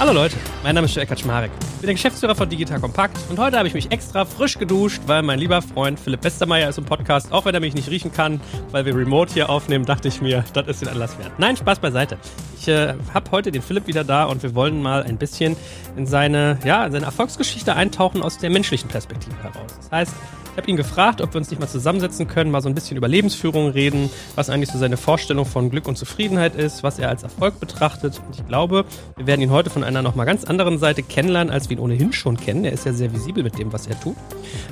Hallo Leute, mein Name ist Joel Kaczmarek. Ich bin der Geschäftsführer von Digital Kompakt und heute habe ich mich extra frisch geduscht, weil mein lieber Freund Philipp Westermeier ist im Podcast. Auch wenn er mich nicht riechen kann, weil wir remote hier aufnehmen, dachte ich mir, das ist den Anlass wert. Nein, Spaß beiseite. Ich äh, habe heute den Philipp wieder da und wir wollen mal ein bisschen in seine, ja, in seine Erfolgsgeschichte eintauchen aus der menschlichen Perspektive heraus. Das heißt, ich habe ihn gefragt, ob wir uns nicht mal zusammensetzen können, mal so ein bisschen über Lebensführung reden, was eigentlich so seine Vorstellung von Glück und Zufriedenheit ist, was er als Erfolg betrachtet. Und ich glaube, wir werden ihn heute von einer nochmal ganz anderen Seite kennenlernen, als wir ihn ohnehin schon kennen. Er ist ja sehr visibel mit dem, was er tut.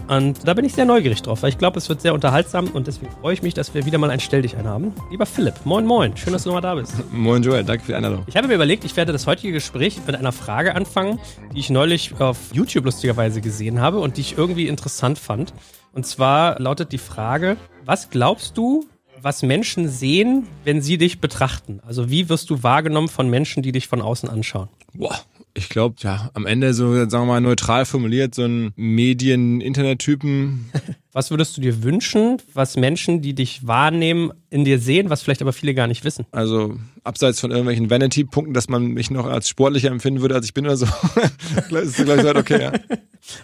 Und da bin ich sehr neugierig drauf, weil ich glaube, es wird sehr unterhaltsam und deswegen freue ich mich, dass wir wieder mal ein Stell dich haben. Lieber Philipp, moin moin, schön, dass du nochmal da bist. Moin Joel, danke für die Einladung. Ich habe mir überlegt, ich werde das heutige Gespräch mit einer Frage anfangen, die ich neulich auf YouTube lustigerweise gesehen habe und die ich irgendwie interessant fand. Und zwar lautet die Frage, was glaubst du, was Menschen sehen, wenn sie dich betrachten? Also wie wirst du wahrgenommen von Menschen, die dich von außen anschauen? Boah, ich glaube, ja, am Ende so, sagen wir mal, neutral formuliert, so ein Medien-Internet-Typen. Was würdest du dir wünschen, was Menschen, die dich wahrnehmen, in dir sehen, was vielleicht aber viele gar nicht wissen? Also abseits von irgendwelchen Vanity-Punkten, dass man mich noch als sportlicher empfinden würde, als ich bin oder so, ist gleich halt okay, ja.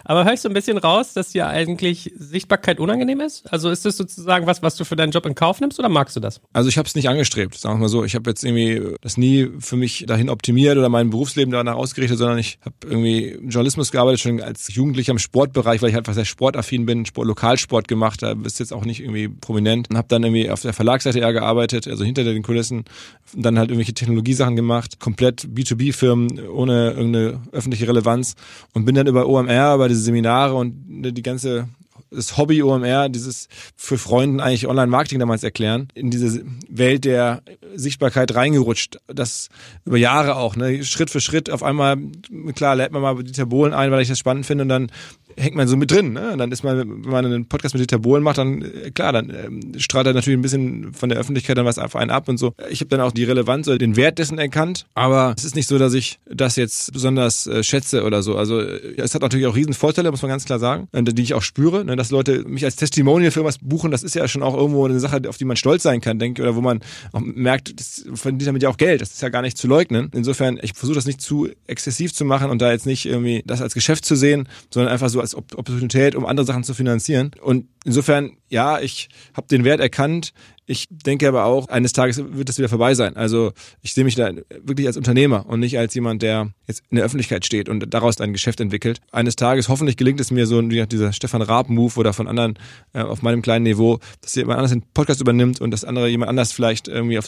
Aber höre ich so ein bisschen raus, dass dir eigentlich Sichtbarkeit unangenehm ist? Also ist das sozusagen was, was du für deinen Job in Kauf nimmst oder magst du das? Also ich habe es nicht angestrebt, sagen wir mal so. Ich habe jetzt irgendwie das nie für mich dahin optimiert oder mein Berufsleben danach ausgerichtet, sondern ich habe irgendwie Journalismus gearbeitet, schon als Jugendlicher im Sportbereich, weil ich einfach sehr sportaffin bin, Sport, Lokalsport gemacht, da bist jetzt auch nicht irgendwie prominent. Und habe dann irgendwie auf der Verlagsseite eher gearbeitet, also hinter den Kulissen. Und dann halt irgendwelche Technologiesachen gemacht, komplett B2B-Firmen ohne irgendeine öffentliche Relevanz und bin dann über OMR über diese Seminare und die ganze das Hobby OMR, dieses für Freunden eigentlich Online-Marketing damals erklären, in diese Welt der Sichtbarkeit reingerutscht. Das über Jahre auch, ne? Schritt für Schritt auf einmal, klar, lädt man mal Dieter Bohlen ein, weil ich das spannend finde und dann hängt man so mit drin. Ne? Dann ist man, wenn man einen Podcast mit Dieter Bohlen macht, dann äh, klar, dann ähm, strahlt er natürlich ein bisschen von der Öffentlichkeit dann was auf einen ab und so. Ich habe dann auch die Relevanz oder den Wert dessen erkannt, aber es ist nicht so, dass ich das jetzt besonders äh, schätze oder so. Also äh, es hat natürlich auch riesen Vorteile, muss man ganz klar sagen, die ich auch spüre, ne? dass Leute mich als Testimonial für was buchen. Das ist ja schon auch irgendwo eine Sache, auf die man stolz sein kann, denke ich, oder wo man auch merkt, das verdient damit ja auch Geld. Das ist ja gar nicht zu leugnen. Insofern, ich versuche das nicht zu exzessiv zu machen und da jetzt nicht irgendwie das als Geschäft zu sehen, sondern einfach so als Opportunität, um andere Sachen zu finanzieren. Und insofern, ja, ich habe den Wert erkannt. Ich denke aber auch, eines Tages wird das wieder vorbei sein. Also ich sehe mich da wirklich als Unternehmer und nicht als jemand, der jetzt in der Öffentlichkeit steht und daraus ein Geschäft entwickelt. Eines Tages, hoffentlich gelingt es mir so dieser Stefan Raab-Move oder von anderen äh, auf meinem kleinen Niveau, dass jemand anders den Podcast übernimmt und das andere jemand anders vielleicht irgendwie auf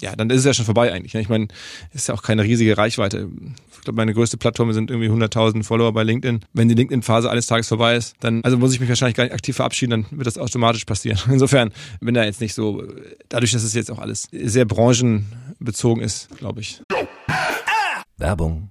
ja, dann ist es ja schon vorbei eigentlich. Ne? Ich meine, ist ja auch keine riesige Reichweite. Ich glaube, meine größte Plattform sind irgendwie 100.000 Follower bei LinkedIn. Wenn die LinkedIn-Phase eines Tages vorbei ist, dann also muss ich mich wahrscheinlich gar nicht aktiv verabschieden, dann wird das automatisch passieren. Insofern bin da jetzt nicht so, dadurch, dass es jetzt auch alles sehr branchenbezogen ist, glaube ich. Werbung.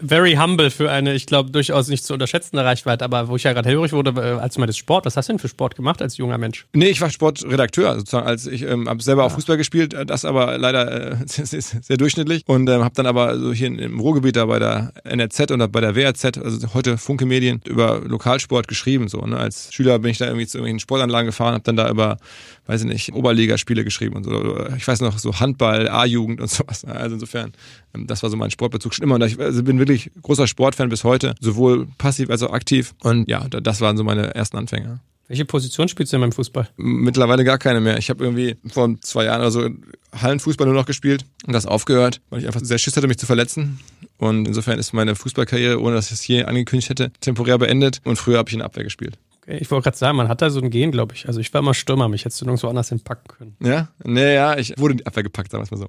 Very humble für eine, ich glaube, durchaus nicht zu unterschätzende Reichweite, aber wo ich ja gerade hellhörig wurde, äh, als du meintest Sport, was hast du denn für Sport gemacht als junger Mensch? Nee, ich war Sportredakteur, sozusagen, als ich ähm, habe selber ja. auch Fußball gespielt, äh, das aber leider äh, sehr, durchschnittlich und ähm, habe dann aber so hier im Ruhrgebiet da bei der NRZ oder bei der WRZ, also heute Funke Medien, über Lokalsport geschrieben so. Ne? Als Schüler bin ich da irgendwie zu irgendwelchen Sportanlagen gefahren, habe dann da über weiß ich nicht, Oberligaspiele geschrieben und so. Ich weiß noch, so Handball, A-Jugend und sowas. Also insofern, ähm, das war so mein Sportbezug schon immer. Und ich also bin wirklich großer Sportfan bis heute, sowohl passiv als auch aktiv. Und ja, das waren so meine ersten Anfänge. Welche Position spielst du in meinem Fußball? Mittlerweile gar keine mehr. Ich habe irgendwie vor zwei Jahren oder so Hallenfußball nur noch gespielt und das aufgehört, weil ich einfach sehr Schiss hatte, mich zu verletzen. Und insofern ist meine Fußballkarriere, ohne dass ich es hier angekündigt hätte, temporär beendet. Und früher habe ich in Abwehr gespielt. Okay, ich wollte gerade sagen, man hat da so ein Gen, glaube ich. Also ich war immer Stürmer, mich hättest du nirgendwo anders hinpacken können. Ja? Nee, ja, ich wurde in die Abwehr gepackt, sagen wir mal so.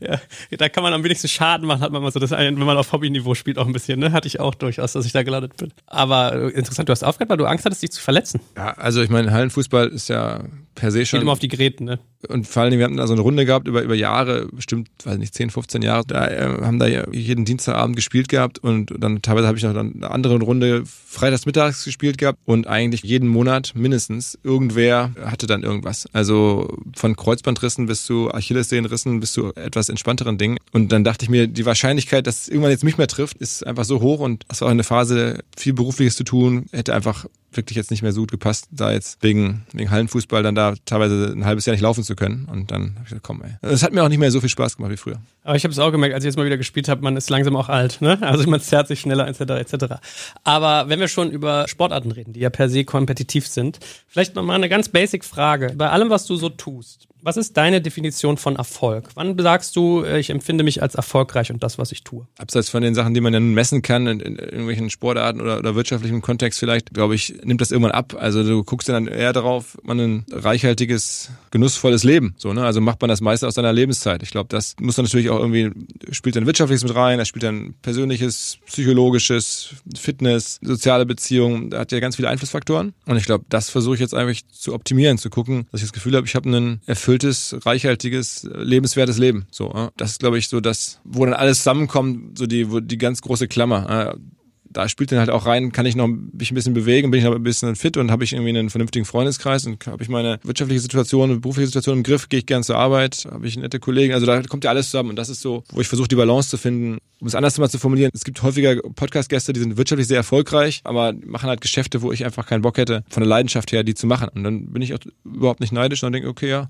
ja, da kann man am wenigsten Schaden machen, hat man mal so das, wenn man auf Hobbyniveau spielt, auch ein bisschen, ne? Hatte ich auch durchaus, dass ich da gelandet bin. Aber äh, interessant, du hast aufgehört, weil du Angst hattest, dich zu verletzen. Ja, also ich meine, Hallenfußball ist ja per se schon. Geht immer auf die Geräten, ne? Und vor allem, wir hatten da so eine Runde gehabt über, über Jahre, bestimmt, weiß nicht, 10, 15 Jahre. Da äh, haben da jeden Dienstagabend gespielt gehabt und dann teilweise habe ich noch dann eine andere Runde freitags mittags gespielt gehabt und eigentlich jeden Monat mindestens irgendwer hatte dann irgendwas. Also von Kreuzbandrissen bis zu Achillessehnenrissen bis zu etwas entspannteren Dingen. Und dann dachte ich mir, die Wahrscheinlichkeit, dass es irgendwann jetzt mich mehr trifft, ist einfach so hoch und das war auch eine Phase, viel Berufliches zu tun, hätte einfach wirklich jetzt nicht mehr so gut gepasst, da jetzt wegen, wegen Hallenfußball dann da teilweise ein halbes Jahr nicht laufen zu können. Und dann habe ich gesagt, komm, ey. Es hat mir auch nicht mehr so viel Spaß gemacht wie früher. Aber ich habe es auch gemerkt, als ich jetzt mal wieder gespielt habe, man ist langsam auch alt, ne? Also man zerrt sich schneller, etc., etc. Aber wenn wir schon über Sportarten reden, die ja per se kompetitiv sind, vielleicht nochmal eine ganz basic Frage. Bei allem, was du so tust, was ist deine Definition von Erfolg? Wann sagst du, äh, ich empfinde mich als erfolgreich und das, was ich tue? Abseits von den Sachen, die man dann messen kann, in, in irgendwelchen Sportarten oder, oder wirtschaftlichem Kontext vielleicht, glaube ich, nimmt das irgendwann ab. Also du guckst dann eher darauf, man ein reichhaltiges, genussvolles Leben. So, ne? Also macht man das meiste aus seiner Lebenszeit. Ich glaube, das muss dann natürlich auch irgendwie, spielt dann wirtschaftliches mit rein, das spielt dann persönliches, psychologisches, Fitness, soziale Beziehungen, da hat ja ganz viele Einflussfaktoren. Und ich glaube, das versuche ich jetzt eigentlich zu optimieren, zu gucken, dass ich das Gefühl habe, ich habe einen erfüllten erfülltes, reichhaltiges, lebenswertes Leben. So, das ist, glaube ich, so das, wo dann alles zusammenkommt, so die, wo die ganz große Klammer da spielt dann halt auch rein, kann ich noch mich ein bisschen bewegen, bin ich noch ein bisschen fit und habe ich irgendwie einen vernünftigen Freundeskreis und habe ich meine wirtschaftliche Situation, berufliche Situation im Griff, gehe ich gern zur Arbeit, habe ich nette Kollegen, also da kommt ja alles zusammen und das ist so, wo ich versuche die Balance zu finden. Um es anders mal zu formulieren, es gibt häufiger Podcast-Gäste, die sind wirtschaftlich sehr erfolgreich, aber machen halt Geschäfte, wo ich einfach keinen Bock hätte, von der Leidenschaft her, die zu machen. Und dann bin ich auch überhaupt nicht neidisch und denke, okay, ja,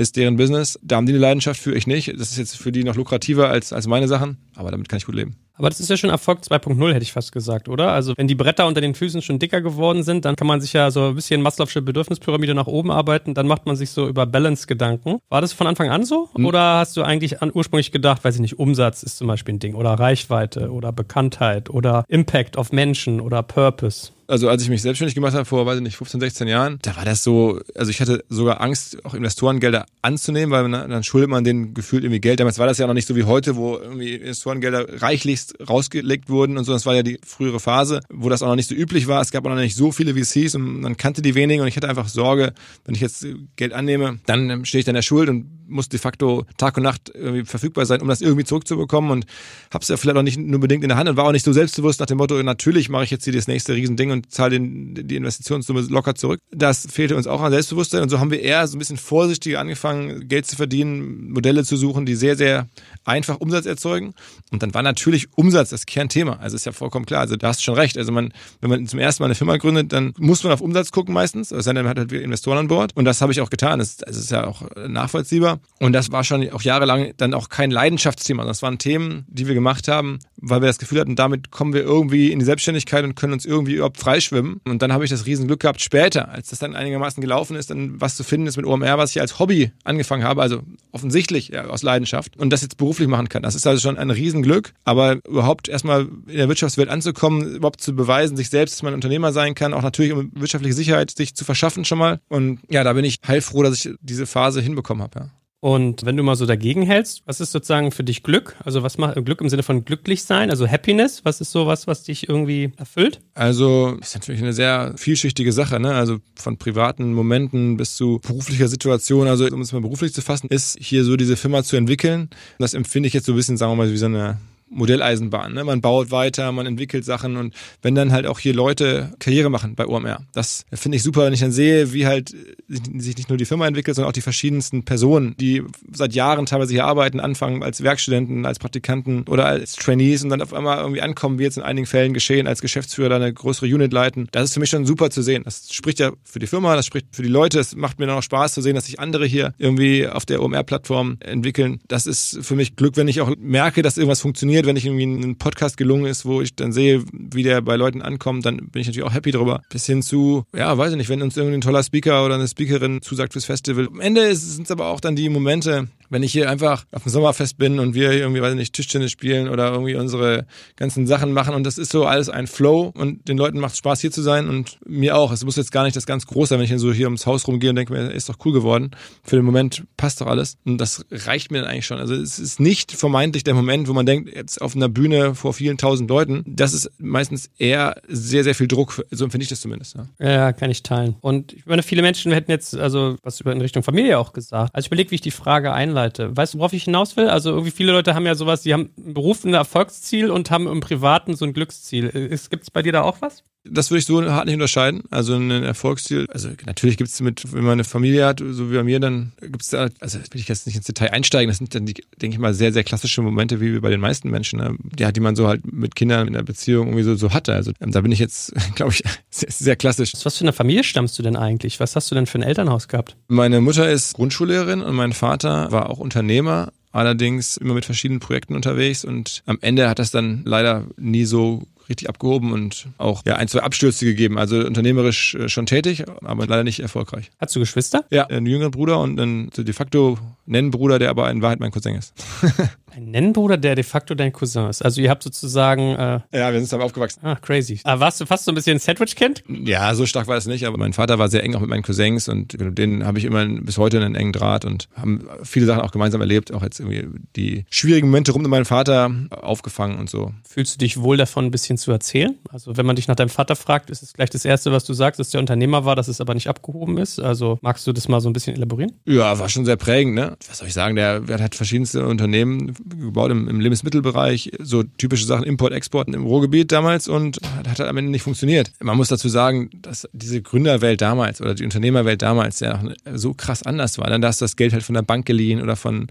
ist deren Business. Da haben die eine Leidenschaft für, ich nicht. Das ist jetzt für die noch lukrativer als, als meine Sachen, aber damit kann ich gut leben. Aber das ist ja schon Erfolg 2.0, hätte ich fast gesagt, oder? Also wenn die Bretter unter den Füßen schon dicker geworden sind, dann kann man sich ja so ein bisschen Maslow'sche Bedürfnispyramide nach oben arbeiten, dann macht man sich so über Balance Gedanken. War das von Anfang an so? Hm. Oder hast du eigentlich an, ursprünglich gedacht, weiß ich nicht, Umsatz ist zum Beispiel ein Ding oder Reichweite oder Bekanntheit oder Impact auf Menschen oder Purpose? Also als ich mich selbstständig gemacht habe vor, weiß ich nicht, 15, 16 Jahren, da war das so, also ich hatte sogar Angst, auch Investorengelder anzunehmen, weil man, dann schuldet man denen gefühlt irgendwie Geld. Damals war das ja noch nicht so wie heute, wo irgendwie Investorengelder reichlichst rausgelegt wurden und so. Das war ja die frühere Phase, wo das auch noch nicht so üblich war. Es gab auch noch nicht so viele VCs und man kannte die wenigen und ich hatte einfach Sorge, wenn ich jetzt Geld annehme, dann stehe ich dann der Schuld und muss de facto Tag und Nacht verfügbar sein, um das irgendwie zurückzubekommen und habe es ja vielleicht auch nicht nur bedingt in der Hand und war auch nicht so selbstbewusst nach dem Motto, natürlich mache ich jetzt hier das nächste Riesending und zahle den, die Investitionssumme locker zurück. Das fehlte uns auch an Selbstbewusstsein und so haben wir eher so ein bisschen vorsichtiger angefangen, Geld zu verdienen, Modelle zu suchen, die sehr, sehr einfach Umsatz erzeugen. Und dann war natürlich Umsatz das Kernthema. Also ist ja vollkommen klar. Also da hast du schon recht. Also man, wenn man zum ersten Mal eine Firma gründet, dann muss man auf Umsatz gucken meistens. Also dann hat halt Investoren an Bord. Und das habe ich auch getan. Das, das ist ja auch nachvollziehbar. Und das war schon auch jahrelang dann auch kein Leidenschaftsthema. Das waren Themen, die wir gemacht haben, weil wir das Gefühl hatten, damit kommen wir irgendwie in die Selbstständigkeit und können uns irgendwie überhaupt freischwimmen. Und dann habe ich das Riesenglück gehabt, später, als das dann einigermaßen gelaufen ist, dann was zu finden ist mit OMR, was ich als Hobby angefangen habe, also offensichtlich ja, aus Leidenschaft und das jetzt beruflich machen kann. Das ist also schon ein Riesenglück, aber überhaupt erstmal in der Wirtschaftswelt anzukommen, überhaupt zu beweisen, sich selbst, dass man Unternehmer sein kann, auch natürlich um wirtschaftliche Sicherheit sich zu verschaffen schon mal. Und ja, da bin ich heilfroh, dass ich diese Phase hinbekommen habe. Ja. Und wenn du mal so dagegen hältst, was ist sozusagen für dich Glück? Also was macht Glück im Sinne von glücklich sein, also Happiness? Was ist so was, was dich irgendwie erfüllt? Also ist natürlich eine sehr vielschichtige Sache, ne? Also von privaten Momenten bis zu beruflicher Situation. Also um es mal beruflich zu fassen, ist hier so diese Firma zu entwickeln. Das empfinde ich jetzt so ein bisschen, sagen wir mal, wie so eine Modelleisenbahn. Ne? Man baut weiter, man entwickelt Sachen und wenn dann halt auch hier Leute Karriere machen bei OMR, das finde ich super, wenn ich dann sehe, wie halt sich nicht nur die Firma entwickelt, sondern auch die verschiedensten Personen, die seit Jahren teilweise hier arbeiten, anfangen als Werkstudenten, als Praktikanten oder als Trainees und dann auf einmal irgendwie ankommen, wie jetzt in einigen Fällen geschehen, als Geschäftsführer da eine größere Unit leiten. Das ist für mich schon super zu sehen. Das spricht ja für die Firma, das spricht für die Leute. Es macht mir dann auch Spaß zu sehen, dass sich andere hier irgendwie auf der OMR-Plattform entwickeln. Das ist für mich Glück, wenn ich auch merke, dass irgendwas funktioniert, wenn ich irgendwie ein Podcast gelungen ist, wo ich dann sehe, wie der bei Leuten ankommt, dann bin ich natürlich auch happy drüber. Bis hin zu, ja, weiß ich nicht, wenn uns irgendwie ein toller Speaker oder eine Speakerin zusagt fürs Festival. Am Ende sind es aber auch dann die Momente, wenn ich hier einfach auf dem Sommerfest bin und wir irgendwie, weiß ich nicht, Tischtennis spielen oder irgendwie unsere ganzen Sachen machen und das ist so alles ein Flow und den Leuten macht es Spaß hier zu sein und mir auch. Es muss jetzt gar nicht das ganz Große sein, wenn ich dann so hier ums Haus rumgehe und denke mir, ist doch cool geworden. Für den Moment passt doch alles und das reicht mir dann eigentlich schon. Also es ist nicht vermeintlich der Moment, wo man denkt, jetzt auf einer Bühne vor vielen tausend Leuten, das ist meistens eher sehr, sehr viel Druck. So empfinde ich das zumindest. Ja. ja, kann ich teilen. Und ich meine, viele Menschen hätten jetzt also was über in Richtung Familie auch gesagt. Also ich überlege, wie ich die Frage einleite. Weißt du, worauf ich hinaus will? Also irgendwie viele Leute haben ja sowas, die haben im Beruf ein Erfolgsziel und haben im Privaten so ein Glücksziel. Gibt es bei dir da auch was? Das würde ich so hart nicht unterscheiden. Also ein Erfolgsziel, also natürlich gibt es mit, wenn man eine Familie hat, so wie bei mir, dann gibt es da, also will ich jetzt nicht ins Detail einsteigen, das sind dann die, denke ich mal, sehr, sehr klassische Momente, wie bei den meisten Menschen, ne? ja, die man so halt mit Kindern in der Beziehung irgendwie so, so hatte. Also da bin ich jetzt, glaube ich, sehr, sehr klassisch. Was für eine Familie stammst du denn eigentlich? Was hast du denn für ein Elternhaus gehabt? Meine Mutter ist Grundschullehrerin und mein Vater war auch Unternehmer allerdings immer mit verschiedenen Projekten unterwegs und am Ende hat das dann leider nie so richtig abgehoben und auch ja, ein, zwei Abstürze gegeben. Also unternehmerisch äh, schon tätig, aber leider nicht erfolgreich. Hast du Geschwister? Ja, einen jüngeren Bruder und einen de facto Nennenbruder, der aber in Wahrheit mein Cousin ist. Ein Nennenbruder, der de facto dein Cousin ist. Also ihr habt sozusagen. Äh ja, wir sind zusammen aufgewachsen. Ah, crazy. Aber warst du fast so ein bisschen Sandwich-Kind? Ja, so stark war es nicht, aber mein Vater war sehr eng auch mit meinen Cousins und mit denen habe ich immer bis heute einen engen Draht und haben viele Sachen auch gemeinsam erlebt, auch jetzt irgendwie die schwierigen Momente rund um meinen Vater aufgefangen und so. Fühlst du dich wohl davon, ein bisschen zu erzählen? Also wenn man dich nach deinem Vater fragt, ist es gleich das Erste, was du sagst, dass der Unternehmer war, dass es aber nicht abgehoben ist. Also magst du das mal so ein bisschen elaborieren? Ja, war schon sehr prägend, ne? Was soll ich sagen, der, der hat verschiedenste Unternehmen gebaut im, im Lebensmittelbereich, so typische Sachen, Import, Export im Ruhrgebiet damals und hat halt am Ende nicht funktioniert. Man muss dazu sagen, dass diese Gründerwelt damals oder die Unternehmerwelt damals ja so krass anders war. Dann da hast du das Geld halt von der Bank geliehen oder von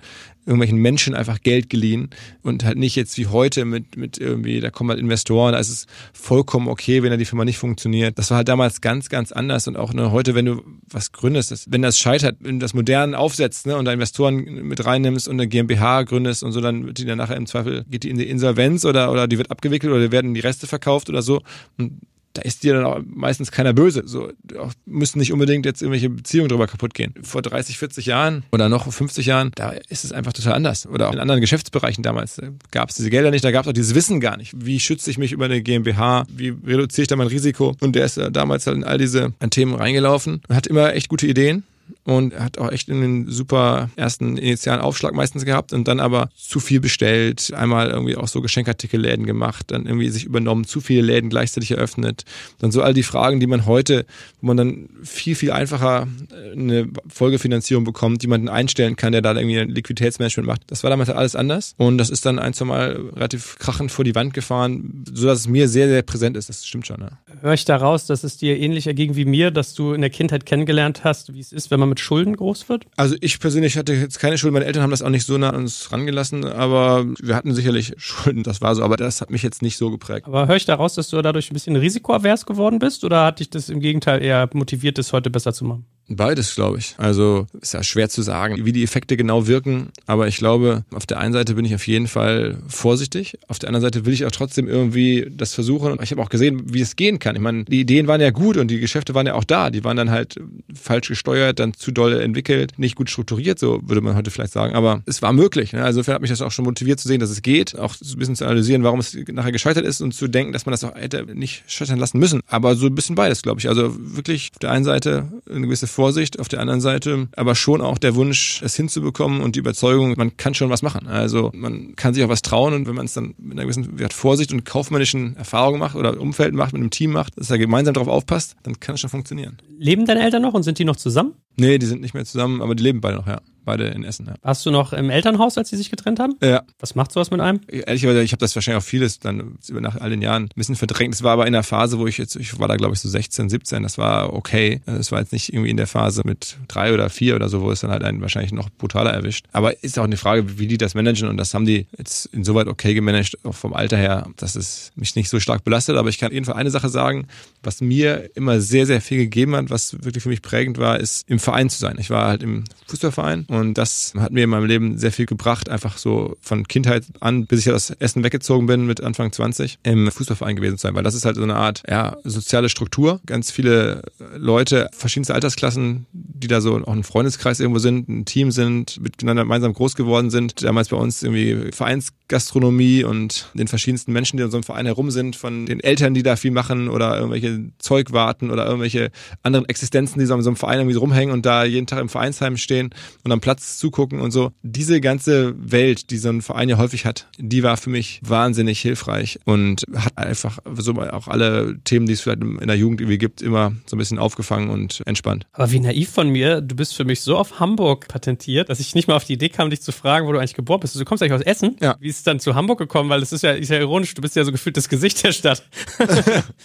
irgendwelchen Menschen einfach Geld geliehen und halt nicht jetzt wie heute mit, mit irgendwie, da kommen halt Investoren, da ist es vollkommen okay, wenn da die Firma nicht funktioniert. Das war halt damals ganz, ganz anders und auch ne, heute, wenn du was gründest, wenn das scheitert, wenn du das modern aufsetzt ne, und da Investoren mit reinnimmst und eine GmbH gründest und so, dann wird die dann nachher im Zweifel, geht die in die Insolvenz oder, oder die wird abgewickelt oder werden die Reste verkauft oder so. Und da ist dir dann auch meistens keiner böse. So müssen nicht unbedingt jetzt irgendwelche Beziehungen drüber kaputt gehen. Vor 30, 40 Jahren oder noch 50 Jahren, da ist es einfach total anders. Oder auch in anderen Geschäftsbereichen damals gab es diese Gelder nicht, da gab es auch dieses Wissen gar nicht. Wie schütze ich mich über eine GmbH? Wie reduziere ich da mein Risiko? Und der ist damals halt in all diese Themen reingelaufen und hat immer echt gute Ideen und hat auch echt einen super ersten initialen Aufschlag meistens gehabt und dann aber zu viel bestellt, einmal irgendwie auch so Geschenkartikelläden gemacht, dann irgendwie sich übernommen, zu viele Läden gleichzeitig eröffnet. Dann so all die Fragen, die man heute, wo man dann viel, viel einfacher äh, eine Folgefinanzierung bekommt, jemanden einstellen kann, der da irgendwie ein Liquiditätsmanagement macht. Das war damals alles anders und das ist dann ein, zwei Mal relativ krachend vor die Wand gefahren, sodass es mir sehr, sehr präsent ist. Das stimmt schon. Ja. Höre ich daraus, dass es dir ähnlich erging wie mir, dass du in der Kindheit kennengelernt hast, wie es ist, wenn man mit Schulden groß wird? Also ich persönlich hatte jetzt keine Schulden. Meine Eltern haben das auch nicht so nah an uns rangelassen, aber wir hatten sicherlich Schulden, das war so. Aber das hat mich jetzt nicht so geprägt. Aber höre ich daraus, dass du dadurch ein bisschen risikoavers geworden bist oder hat dich das im Gegenteil eher motiviert, das heute besser zu machen? Beides, glaube ich. Also ist ja schwer zu sagen, wie die Effekte genau wirken. Aber ich glaube, auf der einen Seite bin ich auf jeden Fall vorsichtig. Auf der anderen Seite will ich auch trotzdem irgendwie das versuchen. Ich habe auch gesehen, wie es gehen kann. Ich meine, die Ideen waren ja gut und die Geschäfte waren ja auch da. Die waren dann halt falsch gesteuert, dann zu doll entwickelt, nicht gut strukturiert, so würde man heute vielleicht sagen. Aber es war möglich. Ne? Also insofern hat mich das auch schon motiviert zu sehen, dass es geht. Auch so ein bisschen zu analysieren, warum es nachher gescheitert ist und zu denken, dass man das auch hätte nicht scheitern lassen müssen. Aber so ein bisschen beides, glaube ich. Also wirklich auf der einen Seite eine gewisse Vorsicht, auf der anderen Seite aber schon auch der Wunsch, es hinzubekommen und die Überzeugung, man kann schon was machen. Also man kann sich auch was trauen und wenn man es dann mit einer gewissen Vorsicht und kaufmännischen Erfahrung macht oder Umfeld macht, mit einem Team macht, dass er gemeinsam darauf aufpasst, dann kann es schon funktionieren. Leben deine Eltern noch und sind die noch zusammen? Nee, die sind nicht mehr zusammen, aber die leben beide noch, ja beide in Essen. Ja. Warst du noch im Elternhaus, als sie sich getrennt haben? Ja. Was macht sowas mit einem? Ehrlicherweise, ich habe das wahrscheinlich auch vieles dann nach all den Jahren ein bisschen verdrängt. Es war aber in der Phase, wo ich jetzt, ich war da glaube ich so 16, 17, das war okay. Es war jetzt nicht irgendwie in der Phase mit drei oder vier oder so, wo es dann halt einen wahrscheinlich noch brutaler erwischt. Aber ist auch eine Frage, wie die das managen und das haben die jetzt insoweit okay gemanagt, auch vom Alter her, dass es mich nicht so stark belastet. Aber ich kann jedenfalls eine Sache sagen, was mir immer sehr, sehr viel gegeben hat, was wirklich für mich prägend war, ist im Verein zu sein. Ich war halt im Fußballverein und das hat mir in meinem Leben sehr viel gebracht, einfach so von Kindheit an, bis ich aus Essen weggezogen bin mit Anfang 20, im Fußballverein gewesen zu sein, weil das ist halt so eine Art ja, soziale Struktur. Ganz viele Leute, verschiedenste Altersklassen, die da so auch ein Freundeskreis irgendwo sind, ein Team sind, miteinander gemeinsam groß geworden sind. Damals bei uns irgendwie Vereinsgastronomie und den verschiedensten Menschen, die in so einem Verein herum sind, von den Eltern, die da viel machen oder irgendwelche Zeugwarten oder irgendwelche anderen Existenzen, die so in so einem Verein irgendwie rumhängen und da jeden Tag im Vereinsheim stehen und am Platz zugucken und so. Diese ganze Welt, die so ein Verein ja häufig hat, die war für mich wahnsinnig hilfreich und hat einfach so auch alle Themen, die es vielleicht in der Jugend irgendwie gibt, immer so ein bisschen aufgefangen und entspannt. Aber wie naiv von mir, du bist für mich so auf Hamburg patentiert, dass ich nicht mal auf die Idee kam, dich zu fragen, wo du eigentlich geboren bist. Du kommst eigentlich aus Essen? Ja. Wie ist es dann zu Hamburg gekommen? Weil es ist ja, ist ja ironisch, du bist ja so gefühlt das Gesicht der Stadt.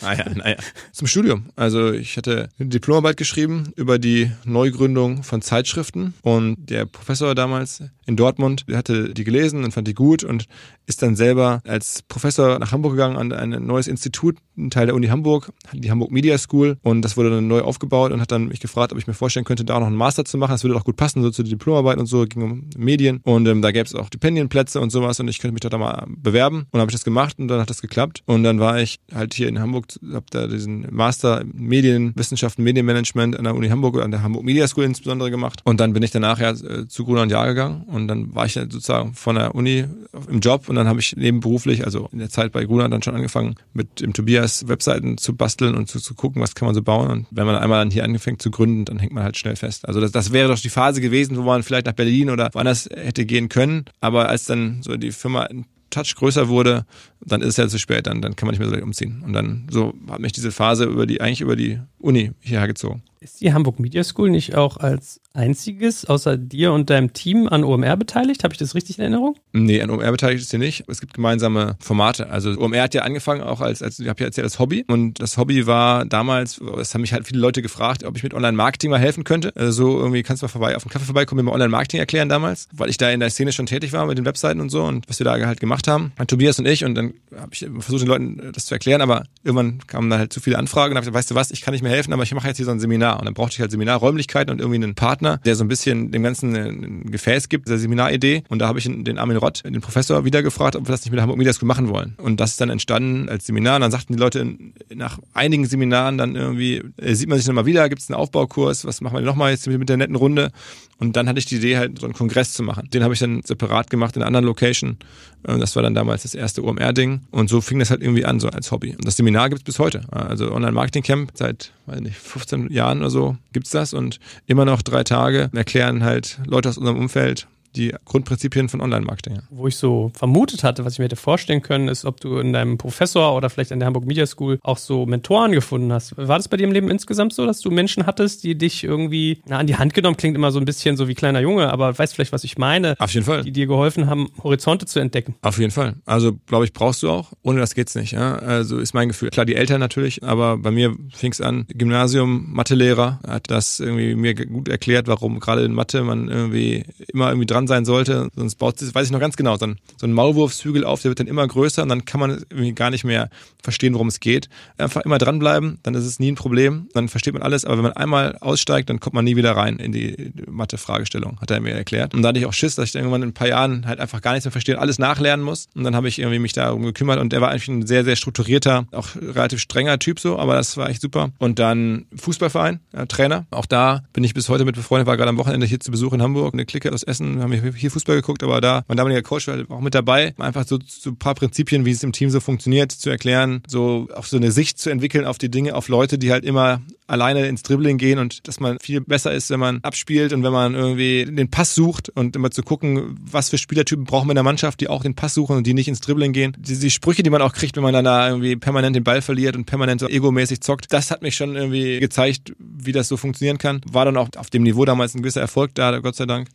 naja, naja. Zum Studium. Also ich hatte eine Diplomarbeit geschrieben über die Neugründung von Zeitschriften und der Professor damals in Dortmund, hatte die gelesen und fand die gut und ist dann selber als Professor nach Hamburg gegangen an ein neues Institut, ein Teil der Uni Hamburg, die Hamburg Media School. Und das wurde dann neu aufgebaut und hat dann mich gefragt, ob ich mir vorstellen könnte, da auch noch einen Master zu machen. Das würde auch gut passen, so zu Diplomarbeit und so, ging um Medien und ähm, da gäbe es auch Stipendienplätze und sowas und ich könnte mich da mal bewerben. Und dann habe ich das gemacht und dann hat das geklappt. Und dann war ich halt hier in Hamburg, habe da diesen Master Medienwissenschaften, Medienmanagement an der Uni Hamburg, an der Hamburg Media School insbesondere gemacht. Und dann bin ich danach ja äh, zu Gruner und Jahr gegangen und dann war ich sozusagen von der Uni im Job und dann habe ich nebenberuflich, also in der Zeit bei Gruner dann schon angefangen, mit dem Tobias Webseiten zu basteln und zu, zu gucken, was kann man so bauen. Und wenn man einmal dann hier anfängt zu gründen, dann hängt man halt schnell fest. Also das, das wäre doch die Phase gewesen, wo man vielleicht nach Berlin oder woanders hätte gehen können. Aber als dann so die Firma Touch größer wurde, dann ist es ja zu spät, dann, dann kann man nicht mehr so leicht umziehen. Und dann so hat mich diese Phase über die, eigentlich über die Uni hierher gezogen. Ist die Hamburg Media School nicht auch als einziges außer dir und deinem Team an OMR beteiligt? Habe ich das richtig in Erinnerung? Nee, an OMR beteiligt ist sie nicht. Es gibt gemeinsame Formate. Also OMR hat ja angefangen auch als, als ich habe ja erzählt, als Hobby. Und das Hobby war damals, es haben mich halt viele Leute gefragt, ob ich mit Online-Marketing mal helfen könnte. Also so irgendwie kannst du mal vorbei, auf den Kaffee vorbeikommen, mir mal Online-Marketing erklären damals, weil ich da in der Szene schon tätig war mit den Webseiten und so und was wir da halt gemacht haben. Tobias und ich und dann habe ich versucht, den Leuten das zu erklären, aber irgendwann kamen dann halt zu viele Anfragen und habe gesagt, weißt du was, ich kann nicht mehr helfen, aber ich mache jetzt hier so ein Seminar und dann brauchte ich halt Seminarräumlichkeiten und irgendwie einen Partner, der so ein bisschen dem Ganzen ein Gefäß gibt, der Seminaridee und da habe ich den Armin Rott, den Professor, wieder gefragt, ob wir das nicht mit der Hamburg Media School machen wollen und das ist dann entstanden als Seminar und dann sagten die Leute nach einigen Seminaren dann irgendwie, äh, sieht man sich nochmal wieder, gibt es einen Aufbaukurs, was machen wir nochmal jetzt mit der netten Runde und dann hatte ich die Idee halt so einen Kongress zu machen. Den habe ich dann separat gemacht in einer anderen Location. Das war dann damals das erste OMR-Ding und so fing das halt irgendwie an, so als Hobby. Und das Seminar gibt es bis heute. Also Online-Marketing-Camp seit, weiß nicht, 15 Jahren oder so gibt's das und immer noch drei Tage erklären halt Leute aus unserem Umfeld die Grundprinzipien von Online-Marketing. Wo ich so vermutet hatte, was ich mir hätte vorstellen können, ist, ob du in deinem Professor oder vielleicht in der Hamburg Media School auch so Mentoren gefunden hast. War das bei dir im Leben insgesamt so, dass du Menschen hattest, die dich irgendwie na, an die Hand genommen, klingt immer so ein bisschen so wie kleiner Junge, aber weißt vielleicht, was ich meine? Auf jeden Fall. Die dir geholfen haben, Horizonte zu entdecken. Auf jeden Fall. Also, glaube ich, brauchst du auch. Ohne das geht's nicht. Ja? Also ist mein Gefühl. Klar, die Eltern natürlich, aber bei mir fing es an, Gymnasium, Mathelehrer hat das irgendwie mir gut erklärt, warum gerade in Mathe man irgendwie immer irgendwie dran sein sollte. Sonst baut sich, weiß ich noch ganz genau, so ein, so ein Maulwurfshügel auf, der wird dann immer größer und dann kann man irgendwie gar nicht mehr verstehen, worum es geht. Einfach immer dranbleiben, dann ist es nie ein Problem, dann versteht man alles, aber wenn man einmal aussteigt, dann kommt man nie wieder rein in die Mathe-Fragestellung, hat er mir erklärt. Und da hatte ich auch Schiss, dass ich irgendwann in ein paar Jahren halt einfach gar nichts mehr verstehe und alles nachlernen muss. Und dann habe ich irgendwie mich darum gekümmert und der war eigentlich ein sehr, sehr strukturierter, auch relativ strenger Typ so, aber das war echt super. Und dann Fußballverein, Trainer. Auch da bin ich bis heute mit befreundet, war gerade am Wochenende hier zu Besuch in Hamburg, eine Clique aus Essen, haben hier Fußball geguckt, aber da, mein damaliger Coach war auch mit dabei, einfach so, so ein paar Prinzipien, wie es im Team so funktioniert, zu erklären, so auch so eine Sicht zu entwickeln auf die Dinge, auf Leute, die halt immer alleine ins Dribbling gehen und dass man viel besser ist, wenn man abspielt und wenn man irgendwie den Pass sucht und immer zu gucken, was für Spielertypen brauchen wir in der Mannschaft, die auch den Pass suchen und die nicht ins Dribbling gehen. Die, die Sprüche, die man auch kriegt, wenn man dann da irgendwie permanent den Ball verliert und permanent so egomäßig zockt, das hat mich schon irgendwie gezeigt, wie das so funktionieren kann. War dann auch auf dem Niveau damals ein gewisser Erfolg da, Gott sei Dank.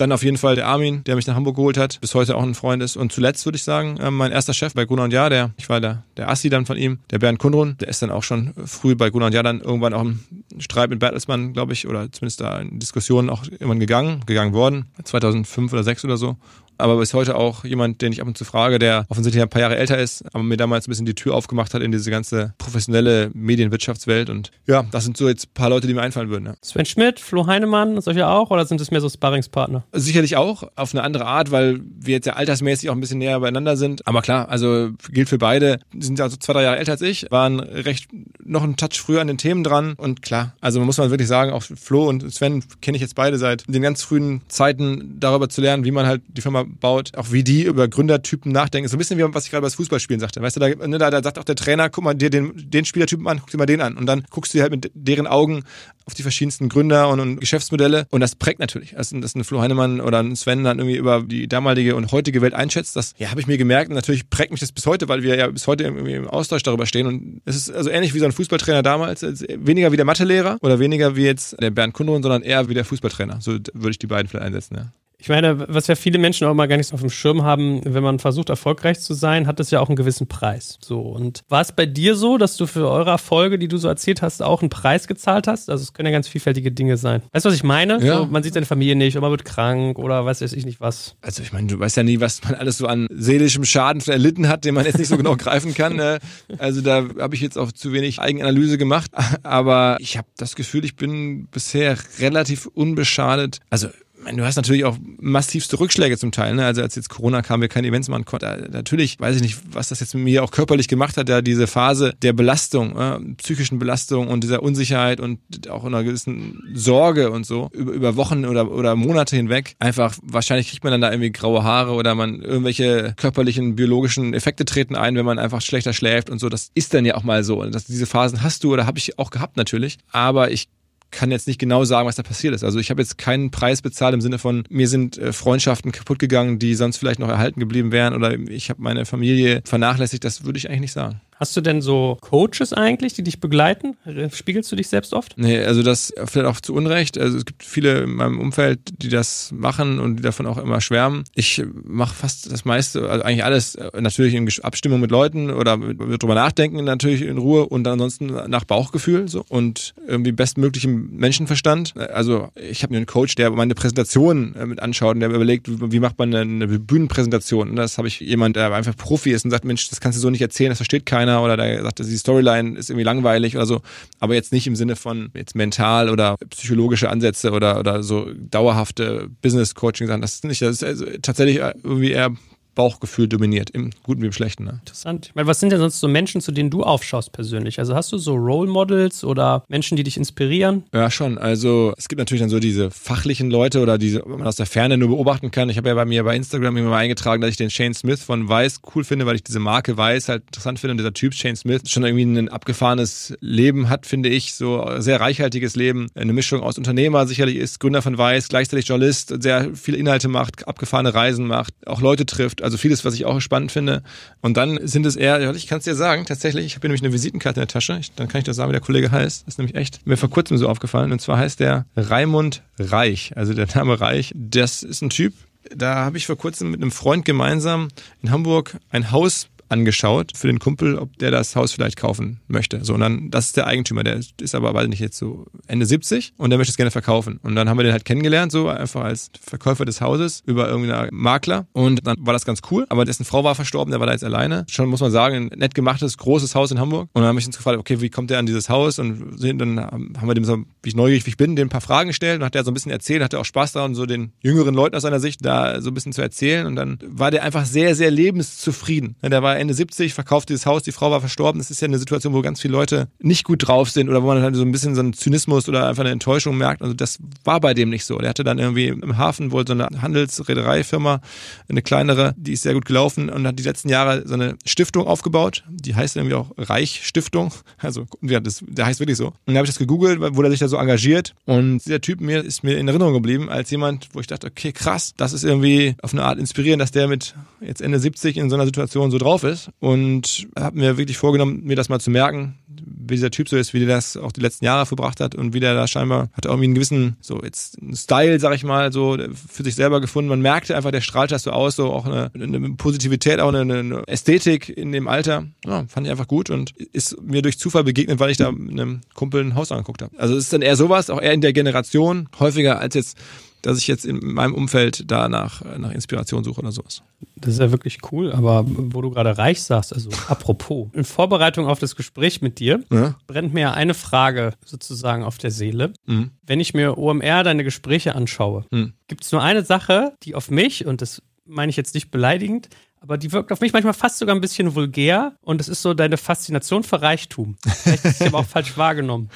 Dann auf jeden Fall der Armin, der mich nach Hamburg geholt hat, bis heute auch ein Freund ist. Und zuletzt würde ich sagen, äh, mein erster Chef bei Gunnar und Jahr, der, ich war der, der Assi dann von ihm, der Bernd Kundrun, der ist dann auch schon früh bei Gunnar und Jahr dann irgendwann auch im Streit mit Bertelsmann, glaube ich, oder zumindest da in Diskussionen auch irgendwann gegangen, gegangen worden, 2005 oder 2006 oder so aber bis heute auch jemand, den ich ab und zu frage, der offensichtlich ein paar Jahre älter ist, aber mir damals ein bisschen die Tür aufgemacht hat in diese ganze professionelle Medienwirtschaftswelt. Und ja, das sind so jetzt ein paar Leute, die mir einfallen würden. Ja. Sven Schmidt, Flo Heinemann, solche auch oder sind es mehr so Sparringspartner? Sicherlich auch, auf eine andere Art, weil wir jetzt ja altersmäßig auch ein bisschen näher beieinander sind. Aber klar, also gilt für beide. Die sind also zwei, drei Jahre älter als ich, waren recht noch einen Touch früher an den Themen dran. Und klar, also muss man wirklich sagen, auch Flo und Sven kenne ich jetzt beide seit den ganz frühen Zeiten darüber zu lernen, wie man halt die Firma baut, auch wie die über Gründertypen nachdenken. So ein bisschen wie was ich gerade beim Fußballspielen sagte. Weißt du, da, ne, da, da sagt auch der Trainer, guck mal dir den, den Spielertypen an, guck dir mal den an. Und dann guckst du dir halt mit deren Augen auf die verschiedensten Gründer und, und Geschäftsmodelle. Und das prägt natürlich. Also, dass ein Flo Heinemann oder ein Sven dann irgendwie über die damalige und heutige Welt einschätzt, das ja, habe ich mir gemerkt. Und natürlich prägt mich das bis heute, weil wir ja bis heute irgendwie im Austausch darüber stehen. Und es ist also ähnlich wie so ein Fußballtrainer damals. Weniger wie der Mathelehrer oder weniger wie jetzt der Bernd Kundun, sondern eher wie der Fußballtrainer. So würde ich die beiden vielleicht einsetzen. Ja. Ich meine, was ja viele Menschen auch mal gar nicht so auf dem Schirm haben, wenn man versucht, erfolgreich zu sein, hat das ja auch einen gewissen Preis. So. Und war es bei dir so, dass du für eure Erfolge, die du so erzählt hast, auch einen Preis gezahlt hast? Also es können ja ganz vielfältige Dinge sein. Weißt du, was ich meine? Ja. So, man sieht seine Familie nicht oder man wird krank oder weiß ich nicht was. Also ich meine, du weißt ja nie, was man alles so an seelischem Schaden erlitten hat, den man jetzt nicht so genau greifen kann. Ne? Also da habe ich jetzt auch zu wenig Eigenanalyse gemacht. Aber ich habe das Gefühl, ich bin bisher relativ unbeschadet. Also du hast natürlich auch massivste Rückschläge zum Teil. Ne? Also als jetzt Corona kam, wir keine Events machen konnten. Natürlich weiß ich nicht, was das jetzt mit mir auch körperlich gemacht hat, da diese Phase der Belastung, äh, psychischen Belastung und dieser Unsicherheit und auch einer gewissen Sorge und so über, über Wochen oder, oder Monate hinweg. Einfach, wahrscheinlich kriegt man dann da irgendwie graue Haare oder man irgendwelche körperlichen, biologischen Effekte treten ein, wenn man einfach schlechter schläft und so. Das ist dann ja auch mal so. Und das, diese Phasen hast du oder habe ich auch gehabt natürlich. Aber ich kann jetzt nicht genau sagen, was da passiert ist. Also ich habe jetzt keinen Preis bezahlt im Sinne von, mir sind äh, Freundschaften kaputt gegangen, die sonst vielleicht noch erhalten geblieben wären oder ich habe meine Familie vernachlässigt. Das würde ich eigentlich nicht sagen. Hast du denn so Coaches eigentlich, die dich begleiten? Spiegelst du dich selbst oft? Nee, also das vielleicht auch zu Unrecht. Also es gibt viele in meinem Umfeld, die das machen und die davon auch immer schwärmen. Ich mache fast das meiste, also eigentlich alles äh, natürlich in Abstimmung mit Leuten oder drüber nachdenken natürlich in Ruhe und ansonsten nach Bauchgefühl so und irgendwie bestmöglichem Menschenverstand. Also ich habe einen Coach, der meine Präsentation äh, mit anschaut und der überlegt, wie macht man eine Bühnenpräsentation. Und das habe ich jemand, der einfach Profi ist und sagt, Mensch, das kannst du so nicht erzählen, das versteht keiner keiner oder der sagt, die Storyline ist irgendwie langweilig oder so, aber jetzt nicht im Sinne von jetzt mental oder psychologische Ansätze oder, oder so dauerhafte Business Coaching Sachen. Das ist nicht, das ist also tatsächlich irgendwie eher Bauchgefühl dominiert, im Guten wie im Schlechten. Ne? Interessant. Ich meine, was sind denn sonst so Menschen, zu denen du aufschaust persönlich? Also hast du so Role Models oder Menschen, die dich inspirieren? Ja, schon. Also es gibt natürlich dann so diese fachlichen Leute oder diese, man aus der Ferne nur beobachten kann. Ich habe ja bei mir bei Instagram immer mal eingetragen, dass ich den Shane Smith von Weiß cool finde, weil ich diese Marke Weiß halt interessant finde und dieser Typ Shane Smith schon irgendwie ein abgefahrenes Leben hat, finde ich, so sehr reichhaltiges Leben, eine Mischung aus Unternehmer sicherlich ist, Gründer von Weiß, gleichzeitig Journalist, sehr viele Inhalte macht, abgefahrene Reisen macht, auch Leute trifft also vieles, was ich auch spannend finde. Und dann sind es eher, ich kann es dir sagen, tatsächlich, ich habe nämlich eine Visitenkarte in der Tasche, ich, dann kann ich dir sagen, wie der Kollege heißt. Das ist nämlich echt mir vor kurzem so aufgefallen. Und zwar heißt der Raimund Reich, also der Name Reich. Das ist ein Typ, da habe ich vor kurzem mit einem Freund gemeinsam in Hamburg ein Haus angeschaut für den Kumpel, ob der das Haus vielleicht kaufen möchte. So, und dann, das ist der Eigentümer, der ist aber, weiß nicht, jetzt so Ende 70 und der möchte es gerne verkaufen. Und dann haben wir den halt kennengelernt, so einfach als Verkäufer des Hauses über irgendeinen Makler. Und dann war das ganz cool, aber dessen Frau war verstorben, der war da jetzt alleine. Schon muss man sagen, ein nett gemachtes, großes Haus in Hamburg. Und dann habe ich uns gefragt, okay, wie kommt der an dieses Haus? Und dann haben wir dem so, wie ich neugierig wie ich bin, dem ein paar Fragen gestellt und hat der so ein bisschen erzählt, hatte auch Spaß daran, so den jüngeren Leuten aus seiner Sicht da so ein bisschen zu erzählen. Und dann war der einfach sehr, sehr lebenszufrieden. Der war Ende 70, verkauft dieses Haus, die Frau war verstorben. Das ist ja eine Situation, wo ganz viele Leute nicht gut drauf sind oder wo man halt so ein bisschen so einen Zynismus oder einfach eine Enttäuschung merkt. Also das war bei dem nicht so. Der hatte dann irgendwie im Hafen wohl so eine Handelsreedereifirma, eine kleinere, die ist sehr gut gelaufen und hat die letzten Jahre so eine Stiftung aufgebaut. Die heißt irgendwie auch Reich Stiftung. Also ja, das, der heißt wirklich so. Und dann habe ich das gegoogelt, wo er sich da so engagiert. Und dieser Typ mir ist mir in Erinnerung geblieben als jemand, wo ich dachte, okay, krass, das ist irgendwie auf eine Art inspirierend, dass der mit jetzt Ende 70 in so einer Situation so drauf ist. Und habe mir wirklich vorgenommen, mir das mal zu merken, wie dieser Typ so ist, wie der das auch die letzten Jahre verbracht hat und wie der da scheinbar hat irgendwie einen gewissen, so jetzt Style, sag ich mal, so für sich selber gefunden. Man merkte einfach, der strahlt das so aus, so auch eine, eine Positivität, auch eine, eine Ästhetik in dem Alter. Ja, fand ich einfach gut und ist mir durch Zufall begegnet, weil ich da einem Kumpel ein Haus angeguckt habe. Also es ist dann eher sowas, auch eher in der Generation, häufiger als jetzt dass ich jetzt in meinem Umfeld da nach, nach Inspiration suche oder sowas. Das ist ja wirklich cool, aber wo du gerade reich sagst, also apropos, in Vorbereitung auf das Gespräch mit dir ja? brennt mir eine Frage sozusagen auf der Seele. Mhm. Wenn ich mir OMR deine Gespräche anschaue, mhm. gibt es nur eine Sache, die auf mich, und das meine ich jetzt nicht beleidigend, aber die wirkt auf mich manchmal fast sogar ein bisschen vulgär und es ist so deine Faszination für Reichtum. Vielleicht ist sie aber auch falsch wahrgenommen.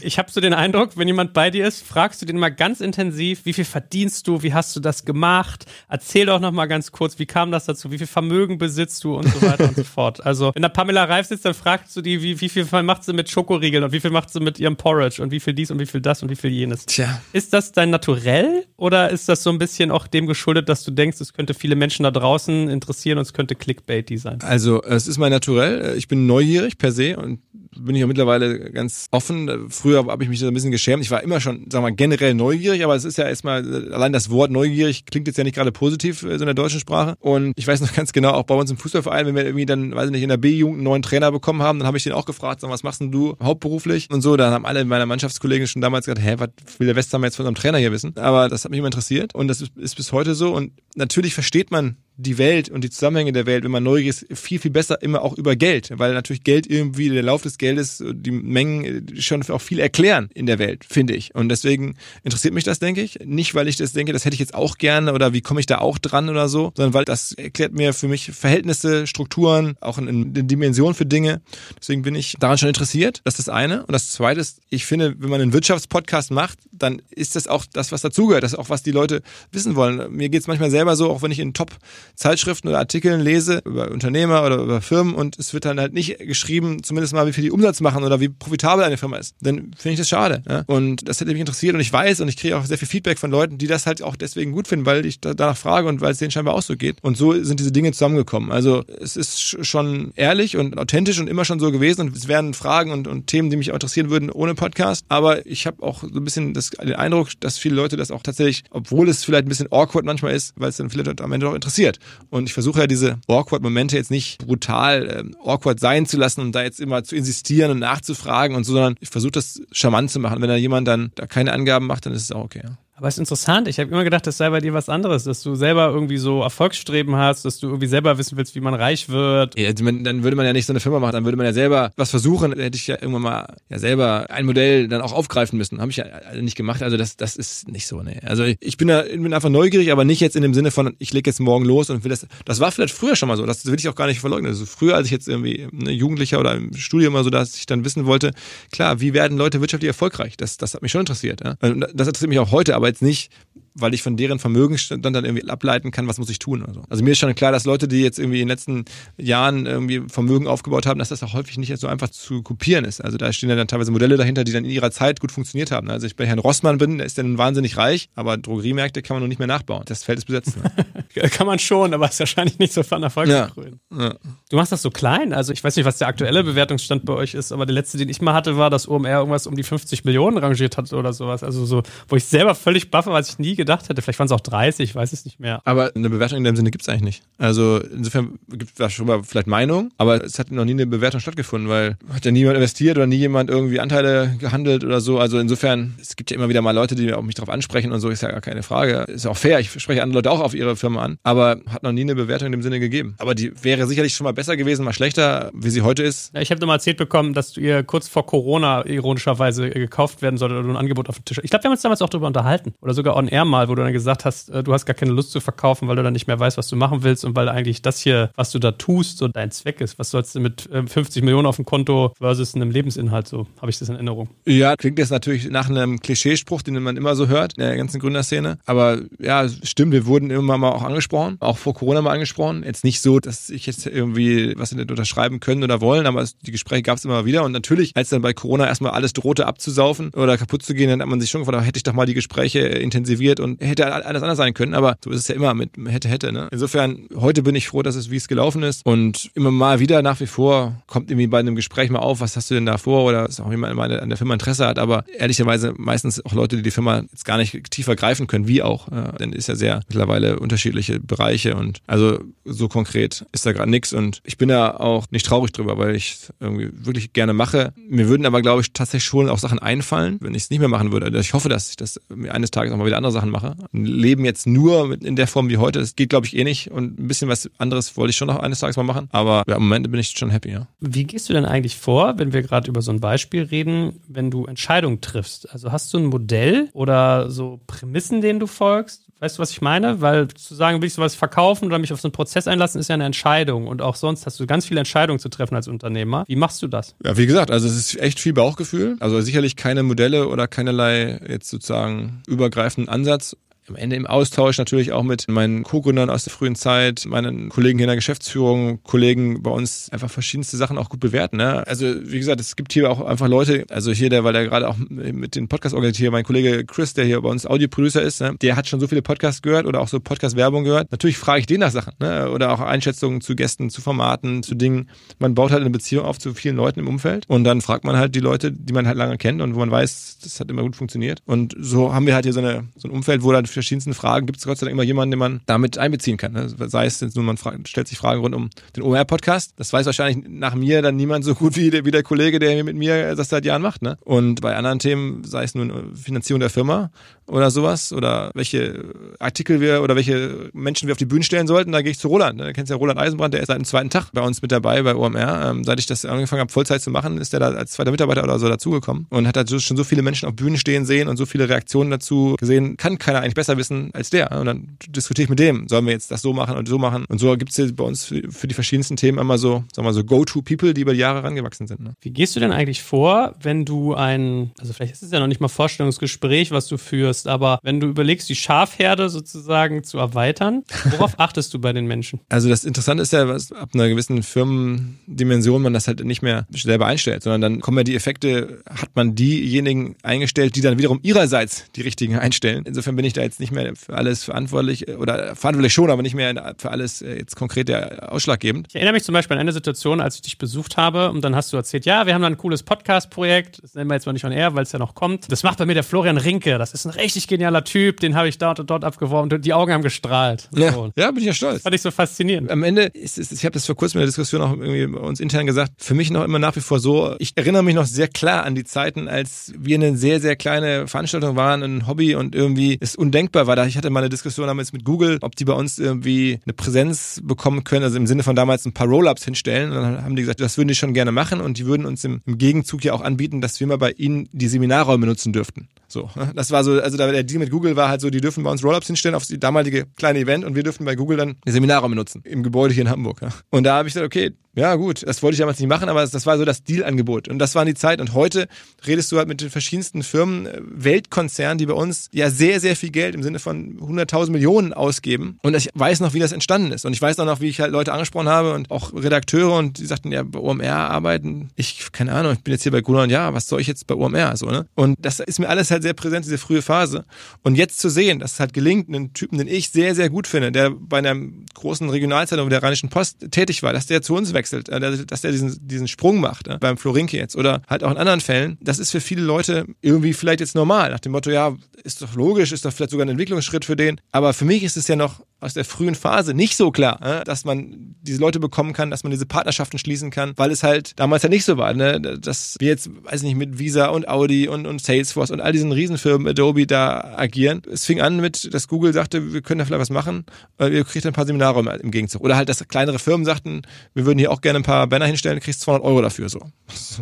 Ich habe so den Eindruck, wenn jemand bei dir ist, fragst du den mal ganz intensiv, wie viel verdienst du, wie hast du das gemacht? Erzähl doch noch mal ganz kurz, wie kam das dazu, wie viel Vermögen besitzt du und so weiter und so fort. Also, wenn da Pamela Reif sitzt, dann fragst du die, wie, wie viel macht sie mit Schokoriegeln und wie viel macht sie mit ihrem Porridge und wie viel dies und wie viel das und wie viel jenes. Tja. Ist das dein Naturell oder ist das so ein bisschen auch dem geschuldet, dass du denkst, es könnte viele Menschen da draußen interessieren und es könnte Clickbaity sein? Also, es ist mein Naturell. Ich bin neugierig per se und bin ich ja mittlerweile ganz offen. Früher habe ich mich so ein bisschen geschämt. Ich war immer schon, sagen wir mal, generell neugierig, aber es ist ja erstmal, allein das Wort neugierig klingt jetzt ja nicht gerade positiv äh, so in der deutschen Sprache. Und ich weiß noch ganz genau, auch bei uns im Fußballverein, wenn wir irgendwie dann, weiß ich nicht, in der B-Jugend einen neuen Trainer bekommen haben, dann habe ich den auch gefragt, sag, was machst denn du hauptberuflich? Und so, dann haben alle meiner Mannschaftskollegen schon damals gesagt, hä, was will der Westhammer jetzt von unserem Trainer hier wissen? Aber das hat mich immer interessiert und das ist bis heute so. Und natürlich versteht man die Welt und die Zusammenhänge der Welt, wenn man neugierig ist, viel, viel besser immer auch über Geld, weil natürlich Geld irgendwie, der Lauf des Geldes, die Mengen schon auch viel erklären in der Welt, finde ich. Und deswegen interessiert mich das, denke ich. Nicht, weil ich das denke, das hätte ich jetzt auch gerne oder wie komme ich da auch dran oder so, sondern weil das erklärt mir für mich Verhältnisse, Strukturen, auch eine, eine Dimension für Dinge. Deswegen bin ich daran schon interessiert. Das ist das eine. Und das zweite ist, ich finde, wenn man einen Wirtschaftspodcast macht, dann ist das auch das, was dazugehört. Das ist auch, was die Leute wissen wollen. Mir geht es manchmal selber so, auch wenn ich in Top Zeitschriften oder Artikeln lese über Unternehmer oder über Firmen und es wird dann halt nicht geschrieben, zumindest mal, wie viel die Umsatz machen oder wie profitabel eine Firma ist, dann finde ich das schade. Ja? Und das hätte mich interessiert und ich weiß und ich kriege auch sehr viel Feedback von Leuten, die das halt auch deswegen gut finden, weil ich da, danach frage und weil es denen scheinbar auch so geht. Und so sind diese Dinge zusammengekommen. Also es ist schon ehrlich und authentisch und immer schon so gewesen und es wären Fragen und, und Themen, die mich auch interessieren würden ohne Podcast. Aber ich habe auch so ein bisschen das, den Eindruck, dass viele Leute das auch tatsächlich, obwohl es vielleicht ein bisschen awkward manchmal ist, weil es dann viele Leute am Ende auch interessiert. Und ich versuche ja diese awkward Momente jetzt nicht brutal äh, awkward sein zu lassen und da jetzt immer zu insistieren und nachzufragen und so, sondern ich versuche das charmant zu machen. Wenn da jemand dann da keine Angaben macht, dann ist es auch okay. Ja. Aber es ist interessant. Ich habe immer gedacht, das sei bei dir was anderes, dass du selber irgendwie so Erfolgsstreben hast, dass du irgendwie selber wissen willst, wie man reich wird. Ja, dann würde man ja nicht so eine Firma machen, dann würde man ja selber was versuchen. Dann hätte ich ja irgendwann mal ja selber ein Modell dann auch aufgreifen müssen. Habe ich ja nicht gemacht. Also das, das ist nicht so, ne. Also ich bin da bin einfach neugierig, aber nicht jetzt in dem Sinne von, ich lege jetzt morgen los und will das. Das war vielleicht früher schon mal so. Das will ich auch gar nicht verleugnen. Also früher, als ich jetzt irgendwie eine Jugendlicher oder im Studium mal so, dass ich dann wissen wollte, klar, wie werden Leute wirtschaftlich erfolgreich? Das, das hat mich schon interessiert. Ja? Das interessiert mich auch heute, aber jetzt nicht weil ich von deren Vermögenstand dann irgendwie ableiten kann, was muss ich tun. Also. also mir ist schon klar, dass Leute, die jetzt irgendwie in den letzten Jahren irgendwie Vermögen aufgebaut haben, dass das auch häufig nicht so einfach zu kopieren ist. Also da stehen ja dann teilweise Modelle dahinter, die dann in ihrer Zeit gut funktioniert haben. Also ich bei Herrn Rossmann bin, der ist dann wahnsinnig reich, aber Drogeriemärkte kann man noch nicht mehr nachbauen. Das Feld ist besetzt. Ne? kann man schon, aber ist wahrscheinlich nicht so von Erfolg ja. ja. Du machst das so klein. Also ich weiß nicht, was der aktuelle Bewertungsstand bei euch ist, aber der letzte, den ich mal hatte, war, dass OMR irgendwas um die 50 Millionen rangiert hat oder sowas. Also so, wo ich selber völlig buffe, was ich nie gedacht hätte. Vielleicht waren es auch 30, ich weiß es nicht mehr. Aber eine Bewertung in dem Sinne gibt es eigentlich nicht. Also insofern gibt es schon mal vielleicht Meinung, aber es hat noch nie eine Bewertung stattgefunden, weil hat ja niemand investiert oder nie jemand irgendwie Anteile gehandelt oder so. Also insofern, es gibt ja immer wieder mal Leute, die auch mich darauf ansprechen und so, ist ja gar keine Frage. Ist auch fair, ich spreche andere Leute auch auf ihre Firma an, aber hat noch nie eine Bewertung in dem Sinne gegeben. Aber die wäre sicherlich schon mal besser gewesen, mal schlechter, wie sie heute ist. Ja, ich habe mal erzählt bekommen, dass du ihr kurz vor Corona ironischerweise gekauft werden sollte oder ein Angebot auf den Tisch. Ich glaube, wir haben uns damals auch darüber unterhalten. Oder sogar on air mal, wo du dann gesagt hast, äh, du hast gar keine Lust zu verkaufen, weil du dann nicht mehr weißt, was du machen willst und weil eigentlich das hier, was du da tust, so dein Zweck ist. Was sollst du mit 50 ähm, Millionen auf dem Konto versus einem Lebensinhalt? So habe ich das in Erinnerung. Ja, klingt jetzt natürlich nach einem Klischeespruch, den man immer so hört in der ganzen Gründerszene. Aber ja, stimmt, wir wurden immer mal auch angesprochen, auch vor Corona mal angesprochen. Jetzt nicht so, dass ich jetzt irgendwie was nicht unterschreiben können oder wollen, aber die Gespräche gab es immer wieder. Und natürlich, als dann bei Corona erstmal alles drohte abzusaufen oder kaputt zu gehen, dann hat man sich schon gefragt, hätte ich doch mal die Gespräche intensiviert und hätte alles anders sein können, aber so ist es ja immer mit hätte, hätte. Ne? Insofern, heute bin ich froh, dass es, wie es gelaufen ist und immer mal wieder nach wie vor kommt irgendwie bei einem Gespräch mal auf, was hast du denn da vor oder ist auch jemand an der Firma Interesse hat, aber ehrlicherweise meistens auch Leute, die die Firma jetzt gar nicht tiefer greifen können, wie auch, ja, denn ist ja sehr mittlerweile unterschiedliche Bereiche und also so konkret ist da gerade nichts und ich bin da auch nicht traurig drüber, weil ich irgendwie wirklich gerne mache. Mir würden aber, glaube ich, tatsächlich schon auch Sachen einfallen, wenn ich es nicht mehr machen würde. Also ich hoffe, dass ich das eines Tages auch mal wieder andere Sachen mache. Ein Leben jetzt nur in der Form wie heute, das geht, glaube ich, eh nicht und ein bisschen was anderes wollte ich schon noch eines Tages mal machen, aber ja, im Moment bin ich schon happy, ja. Wie gehst du denn eigentlich vor, wenn wir gerade über so ein Beispiel reden, wenn du Entscheidungen triffst? Also hast du ein Modell oder so Prämissen, denen du folgst? Weißt du, was ich meine? Weil zu sagen, will ich sowas verkaufen oder mich auf so einen Prozess einlassen, ist ja eine Entscheidung. Und auch sonst hast du ganz viele Entscheidungen zu treffen als Unternehmer. Wie machst du das? Ja, wie gesagt, also es ist echt viel Bauchgefühl. Also sicherlich keine Modelle oder keinerlei jetzt sozusagen übergreifenden Ansatz am Ende im Austausch natürlich auch mit meinen Co-Gründern aus der frühen Zeit, meinen Kollegen hier in der Geschäftsführung, Kollegen bei uns einfach verschiedenste Sachen auch gut bewerten. Ne? Also wie gesagt, es gibt hier auch einfach Leute, also hier der, weil der gerade auch mit den Podcast organisiert, mein Kollege Chris, der hier bei uns Audioproducer ist, ne? der hat schon so viele Podcasts gehört oder auch so Podcast-Werbung gehört. Natürlich frage ich den nach Sachen ne? oder auch Einschätzungen zu Gästen, zu Formaten, zu Dingen. Man baut halt eine Beziehung auf zu vielen Leuten im Umfeld und dann fragt man halt die Leute, die man halt lange kennt und wo man weiß, das hat immer gut funktioniert. Und so haben wir halt hier so, eine, so ein Umfeld, wo dann verschiedensten Fragen gibt es Gott sei Dank immer jemanden, den man damit einbeziehen kann. Ne? Sei es nur, man stellt sich Fragen rund um den OMR-Podcast. Das weiß wahrscheinlich nach mir dann niemand so gut wie der, wie der Kollege, der mit mir das seit Jahren macht. Ne? Und bei anderen Themen, sei es nun Finanzierung der Firma oder sowas oder welche Artikel wir oder welche Menschen wir auf die Bühne stellen sollten, da gehe ich zu Roland. Ne? Du kennst ja Roland Eisenbrand, der ist seit dem zweiten Tag bei uns mit dabei bei OMR. Ähm, seit ich das angefangen habe, Vollzeit zu machen, ist der da als zweiter Mitarbeiter oder so dazugekommen und hat halt schon so viele Menschen auf Bühnen stehen sehen und so viele Reaktionen dazu gesehen, kann keiner eigentlich besser wissen als der. Und dann diskutiere ich mit dem, sollen wir jetzt das so machen und so machen. Und so gibt es bei uns für die verschiedensten Themen immer so, sagen wir mal so Go-To-People, die über die Jahre rangewachsen sind. Ne? Wie gehst du denn eigentlich vor, wenn du ein, also vielleicht ist es ja noch nicht mal Vorstellungsgespräch, was du führst, aber wenn du überlegst, die Schafherde sozusagen zu erweitern, worauf achtest du bei den Menschen? Also das Interessante ist ja, was ab einer gewissen Firmendimension man das halt nicht mehr selber einstellt, sondern dann kommen ja die Effekte, hat man diejenigen eingestellt, die dann wiederum ihrerseits die richtigen einstellen. Insofern bin ich da jetzt nicht mehr für alles verantwortlich oder verantwortlich schon, aber nicht mehr für alles äh, jetzt konkret ausschlaggebend. Ich erinnere mich zum Beispiel an eine Situation, als ich dich besucht habe und dann hast du erzählt, ja, wir haben da ein cooles Podcast-Projekt, das nennen wir jetzt mal nicht on air, weil es ja noch kommt. Das macht bei mir der Florian Rinke, das ist ein richtig genialer Typ, den habe ich dort und dort abgeworben und die Augen haben gestrahlt. Ja, so. ja bin ich ja stolz. Das fand ich so faszinierend. Am Ende, ist, ist, ich habe das vor kurzem in der Diskussion auch irgendwie bei uns intern gesagt, für mich noch immer nach wie vor so, ich erinnere mich noch sehr klar an die Zeiten, als wir eine sehr, sehr kleine Veranstaltung waren, ein Hobby und irgendwie es undenkbar war. Ich hatte mal eine Diskussion damals mit Google, ob die bei uns irgendwie eine Präsenz bekommen können, also im Sinne von damals ein paar Roll-Ups hinstellen. Und dann haben die gesagt, das würden die schon gerne machen und die würden uns im, im Gegenzug ja auch anbieten, dass wir mal bei ihnen die Seminarräume nutzen dürften. So, das war so, also der Deal mit Google war halt so, die dürfen bei uns Rollups hinstellen auf die damalige kleine Event und wir dürfen bei Google dann die Seminarräume nutzen im Gebäude hier in Hamburg. Ja. Und da habe ich gesagt, okay, ja, gut, das wollte ich damals nicht machen, aber das, das war so das Deal-Angebot. Und das war die Zeit. Und heute redest du halt mit den verschiedensten Firmen, äh, Weltkonzernen, die bei uns ja sehr, sehr viel Geld im Sinne von 100.000 Millionen ausgeben. Und ich weiß noch, wie das entstanden ist. Und ich weiß auch noch, wie ich halt Leute angesprochen habe und auch Redakteure und die sagten, ja, bei OMR arbeiten. Ich, keine Ahnung, ich bin jetzt hier bei Gruner und ja, was soll ich jetzt bei OMR? So, ne? Und das ist mir alles halt sehr präsent, diese frühe Phase. Und jetzt zu sehen, dass es halt gelingt, einen Typen, den ich sehr, sehr gut finde, der bei einer großen Regionalzeitung der Rheinischen Post tätig war, dass der zu uns wechselt äh, dass der diesen, diesen Sprung macht, äh, beim Florinke jetzt oder halt auch in anderen Fällen, das ist für viele Leute irgendwie vielleicht jetzt normal, nach dem Motto, ja, ist doch logisch, ist doch vielleicht sogar ein Entwicklungsschritt für den, aber für mich ist es ja noch aus der frühen Phase nicht so klar, äh, dass man diese Leute bekommen kann, dass man diese Partnerschaften schließen kann, weil es halt damals ja nicht so war, ne? dass wir jetzt, weiß nicht, mit Visa und Audi und, und Salesforce und all diesen Riesenfirmen Adobe da agieren. Es fing an mit, dass Google sagte, wir können da vielleicht was machen, weil ihr kriegt ein paar Seminare im Gegenzug. Oder halt, dass kleinere Firmen sagten, wir würden hier auch gerne ein paar Banner hinstellen, kriegst 200 Euro dafür, so.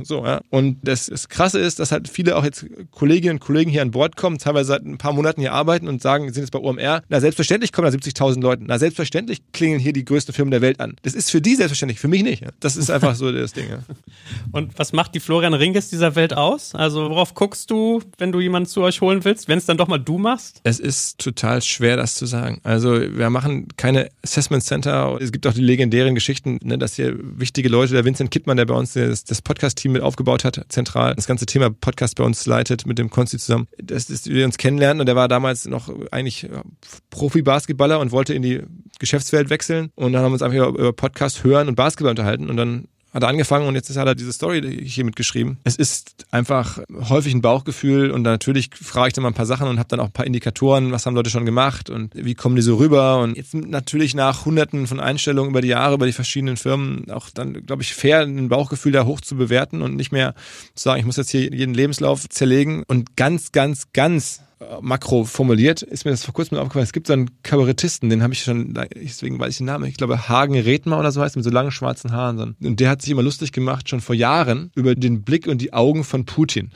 So, ja. Und das, das Krasse ist, dass halt viele auch jetzt Kolleginnen und Kollegen hier an Bord kommen, teilweise seit ein paar Monaten hier arbeiten und sagen, sind jetzt bei OMR, na selbstverständlich kommen da 70.000 5000 Leuten. Na, selbstverständlich klingeln hier die größten Firmen der Welt an. Das ist für die selbstverständlich, für mich nicht. Das ist einfach so das Ding. Ja. Und was macht die Florian Ringes dieser Welt aus? Also worauf guckst du, wenn du jemanden zu euch holen willst, wenn es dann doch mal du machst? Es ist total schwer, das zu sagen. Also wir machen keine Assessment Center. Es gibt auch die legendären Geschichten, ne, dass hier wichtige Leute, der Vincent Kittmann, der bei uns das, das Podcast-Team mit aufgebaut hat, zentral das ganze Thema Podcast bei uns leitet mit dem Konsti zusammen, dass, dass wir uns kennenlernen und der war damals noch eigentlich Profi-Basketballer und wollte in die Geschäftswelt wechseln und dann haben wir uns einfach über Podcast hören und Basketball unterhalten und dann hat er angefangen und jetzt hat er diese Story hier mitgeschrieben. Es ist einfach häufig ein Bauchgefühl und natürlich frage ich dann mal ein paar Sachen und habe dann auch ein paar Indikatoren, was haben Leute schon gemacht und wie kommen die so rüber und jetzt natürlich nach hunderten von Einstellungen über die Jahre, über die verschiedenen Firmen auch dann, glaube ich, fair ein Bauchgefühl da hoch zu bewerten und nicht mehr zu sagen, ich muss jetzt hier jeden Lebenslauf zerlegen und ganz, ganz, ganz makro formuliert, ist mir das vor kurzem aufgefallen. Es gibt so einen Kabarettisten, den habe ich schon, deswegen weiß ich den Namen, ich glaube Hagen Redmer oder so heißt, mit so langen schwarzen Haaren. Und der hat sich immer lustig gemacht, schon vor Jahren, über den Blick und die Augen von Putin.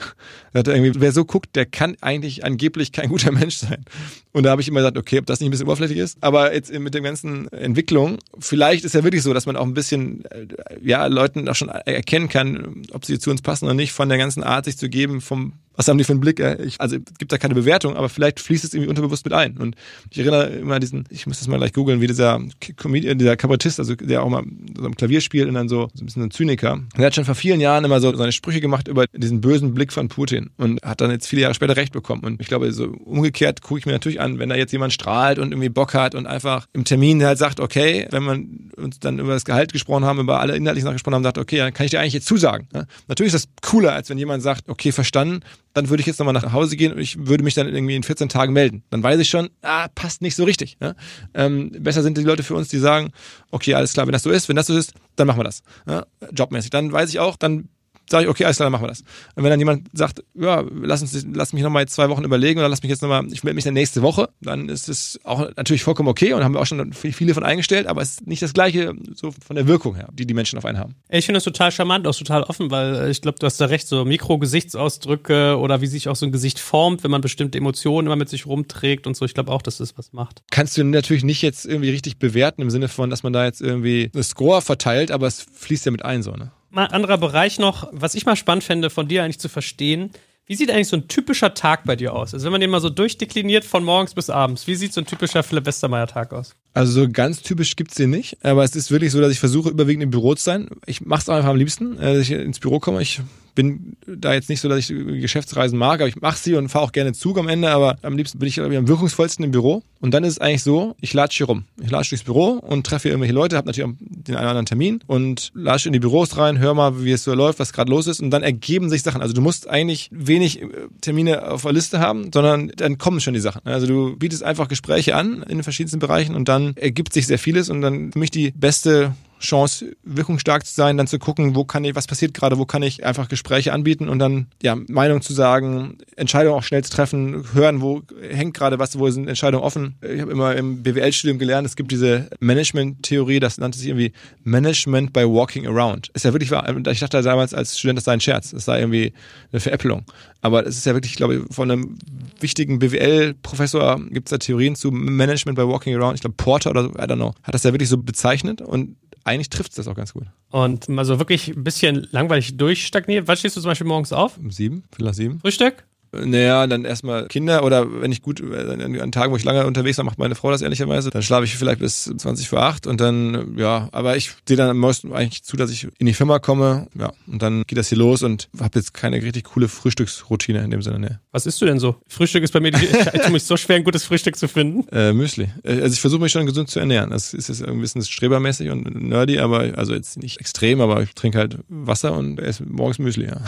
Da hat irgendwie, wer so guckt, der kann eigentlich angeblich kein guter Mensch sein. Und da habe ich immer gesagt, okay, ob das nicht ein bisschen oberflächlich ist. Aber jetzt mit der ganzen Entwicklung, vielleicht ist ja wirklich so, dass man auch ein bisschen, äh, ja, Leuten auch schon erkennen kann, ob sie zu uns passen oder nicht, von der ganzen Art sich zu geben, vom was haben die für einen Blick? Ich, also gibt da keine Bewertung, aber vielleicht fließt es irgendwie unterbewusst mit ein. Und ich erinnere immer an diesen, ich muss das mal gleich googeln, wie dieser Comedian, dieser Kabarettist, also der auch mal so am Klavier spielt und dann so, so ein bisschen ein Zyniker. Der hat schon vor vielen Jahren immer so seine Sprüche gemacht über diesen bösen Blick von Putin und hat dann jetzt viele Jahre später recht bekommen. Und ich glaube, so umgekehrt gucke ich mir natürlich an, wenn da jetzt jemand strahlt und irgendwie Bock hat und einfach im Termin halt sagt, okay, wenn man uns dann über das Gehalt gesprochen haben, über alle inhaltlichen Sachen gesprochen haben, sagt, okay, dann kann ich dir eigentlich jetzt zusagen. Ja? Natürlich ist das cooler, als wenn jemand sagt, okay, verstanden, dann würde ich jetzt nochmal nach Hause gehen und ich würde mich dann irgendwie in 14 Tagen melden. Dann weiß ich schon, ah, passt nicht so richtig. Ja? Ähm, besser sind die Leute für uns, die sagen, okay, alles klar, wenn das so ist, wenn das so ist, dann machen wir das. Ja? Jobmäßig. Dann weiß ich auch, dann sage ich, okay, alles klar, dann machen wir das. Und wenn dann jemand sagt, ja, lass, uns, lass mich nochmal zwei Wochen überlegen oder lass mich jetzt nochmal, ich melde mich dann nächste Woche, dann ist es auch natürlich vollkommen okay und haben wir auch schon viele von eingestellt, aber es ist nicht das Gleiche so von der Wirkung her, die die Menschen auf einen haben. Ich finde das total charmant, auch total offen, weil äh, ich glaube, du hast da recht, so Mikro-Gesichtsausdrücke oder wie sich auch so ein Gesicht formt, wenn man bestimmte Emotionen immer mit sich rumträgt und so. Ich glaube auch, dass das was macht. Kannst du natürlich nicht jetzt irgendwie richtig bewerten im Sinne von, dass man da jetzt irgendwie eine Score verteilt, aber es fließt ja mit ein so, ne? Mal anderer Bereich noch, was ich mal spannend fände, von dir eigentlich zu verstehen. Wie sieht eigentlich so ein typischer Tag bei dir aus? Also wenn man den mal so durchdekliniert von morgens bis abends, wie sieht so ein typischer Philipp Westermeier-Tag aus? Also so ganz typisch gibt's den nicht, aber es ist wirklich so, dass ich versuche, überwiegend im Büro zu sein. Ich mache es einfach am liebsten, äh, dass ich ins Büro komme. Ich bin da jetzt nicht so, dass ich Geschäftsreisen mag, aber ich mache sie und fahre auch gerne Zug am Ende, aber am liebsten bin ich, am wirkungsvollsten im Büro. Und dann ist es eigentlich so, ich latsche hier rum. Ich latsche durchs Büro und treffe hier irgendwelche Leute, habe natürlich auch den einen oder anderen Termin und latsche in die Büros rein, hör mal, wie es so läuft, was gerade los ist und dann ergeben sich Sachen. Also du musst eigentlich wenig äh, Termine auf der Liste haben, sondern dann kommen schon die Sachen. Also du bietest einfach Gespräche an in den verschiedensten Bereichen und dann ergibt sich sehr vieles und dann für mich die beste Chance, wirkungsstark zu sein, dann zu gucken, wo kann ich, was passiert gerade, wo kann ich einfach Gespräche anbieten und dann ja Meinung zu sagen, Entscheidungen auch schnell zu treffen, hören, wo hängt gerade was, wo sind Entscheidungen offen. Ich habe immer im BWL-Studium gelernt, es gibt diese Management-Theorie, das nannte sich irgendwie Management by Walking Around. Ist ja wirklich wahr. Ich dachte damals als Student, das sei ein Scherz, das sei irgendwie eine Veräppelung. Aber es ist ja wirklich, ich glaube, von einem wichtigen BWL-Professor gibt es da Theorien zu Management by Walking Around. Ich glaube, Porter oder so, I don't know, hat das ja wirklich so bezeichnet und eigentlich trifft es das auch ganz gut. Und mal so wirklich ein bisschen langweilig durchstagniert. Was stehst du zum Beispiel morgens auf? Um sieben, vielleicht sieben. Frühstück? Naja, dann erstmal Kinder oder wenn ich gut, äh, an Tagen, wo ich lange unterwegs war, macht meine Frau das ehrlicherweise. Dann schlafe ich vielleicht bis 20 vor 8 und dann, ja, aber ich sehe dann am meisten eigentlich zu, dass ich in die Firma komme, ja, und dann geht das hier los und habe jetzt keine richtig coole Frühstücksroutine in dem Sinne, ne. Was isst du denn so? Frühstück ist bei mir, ich tue mich so schwer, ein gutes Frühstück zu finden. Äh, Müsli. Äh, also ich versuche mich schon gesund zu ernähren. Das ist jetzt ein bisschen strebermäßig und nerdy, aber also jetzt nicht extrem, aber ich trinke halt Wasser und esse morgens Müsli, ja.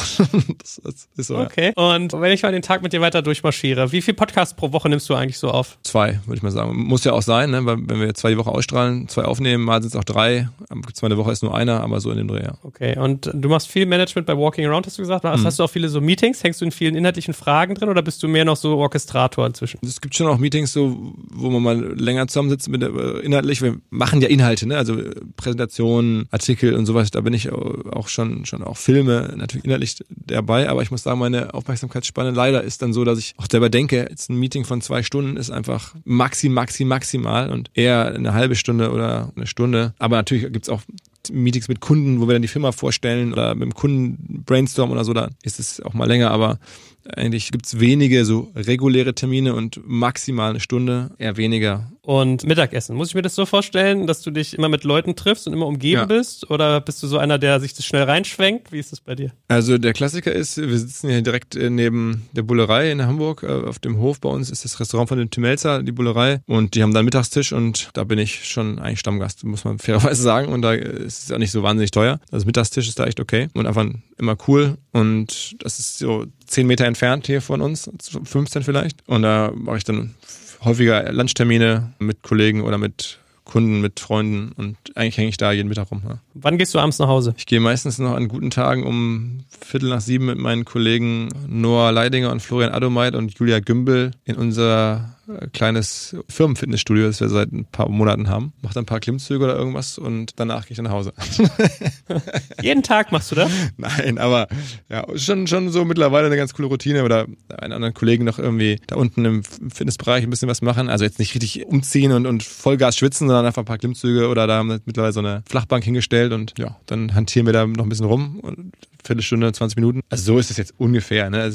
das, das ist so, okay. Ja. Und wenn ich mal den Tag mit dir weiter durchmarschiere. Wie viel Podcasts pro Woche nimmst du eigentlich so auf? Zwei, würde ich mal sagen. Muss ja auch sein, ne? weil wenn wir zwei die Woche ausstrahlen, zwei aufnehmen, mal sind es auch drei. Zwar eine Woche ist nur einer, aber so in dem Dreh, ja. Okay, und du machst viel Management bei Walking Around, hast du gesagt. Mhm. Hast du auch viele so Meetings? Hängst du in vielen inhaltlichen Fragen drin oder bist du mehr noch so Orchestrator inzwischen? Es gibt schon auch Meetings, so, wo man mal länger zusammensitzt mit der, äh, inhaltlich. Wir machen ja Inhalte, ne? also äh, Präsentationen, Artikel und sowas. Da bin ich auch schon, schon auch Filme natürlich inhaltlich dabei, aber ich muss sagen, meine Aufmerksamkeitsspanne leider ist dann so, dass ich auch selber denke, jetzt ein Meeting von zwei Stunden ist einfach maxi, maxi, maximal und eher eine halbe Stunde oder eine Stunde. Aber natürlich gibt's auch Meetings mit Kunden, wo wir dann die Firma vorstellen oder mit dem Kunden brainstormen oder so, da ist es auch mal länger, aber eigentlich gibt's wenige so reguläre Termine und maximal eine Stunde, eher weniger. Und Mittagessen. Muss ich mir das so vorstellen, dass du dich immer mit Leuten triffst und immer umgeben Ja. bist? Oder bist du so einer, der sich das schnell reinschwenkt? Wie ist das bei dir? Also der Klassiker ist, wir sitzen hier direkt äh, neben der Bullerei in Hamburg. äh, Auf dem Hof bei uns ist das Restaurant von den Timelzer, die Bullerei. Und die haben da einen Mittagstisch und da bin ich schon eigentlich Stammgast, muss man fairerweise sagen. Und da ist es auch nicht so wahnsinnig teuer. Also Mittagstisch ist da echt okay und einfach immer cool. Und das ist so zehn Meter entfernt hier von uns, 15 vielleicht. Und da mache ich dann häufiger Lunchtermine mit Kollegen oder mit Kunden, mit Freunden und eigentlich hänge ich da jeden Mittag rum. Ja. Wann gehst du abends nach Hause? Ich gehe meistens noch an guten Tagen um Viertel nach sieben mit meinen Kollegen Noah Leidinger und Florian Adomeit und Julia Gümbel in unser kleines Firmenfitnessstudio, das wir seit ein paar Monaten haben. Mach dann ein paar Klimmzüge oder irgendwas und danach gehe ich dann nach Hause. Jeden Tag machst du das? Nein, aber ja, schon, schon so mittlerweile eine ganz coole Routine oder einen anderen Kollegen noch irgendwie da unten im Fitnessbereich ein bisschen was machen. Also jetzt nicht richtig umziehen und, und Vollgas schwitzen, sondern einfach ein paar Klimmzüge oder da haben wir mittlerweile so eine Flachbank hingestellt und ja, dann hantieren wir da noch ein bisschen rum und Viertelstunde, 20 Minuten. Also so ist es jetzt ungefähr. Ne?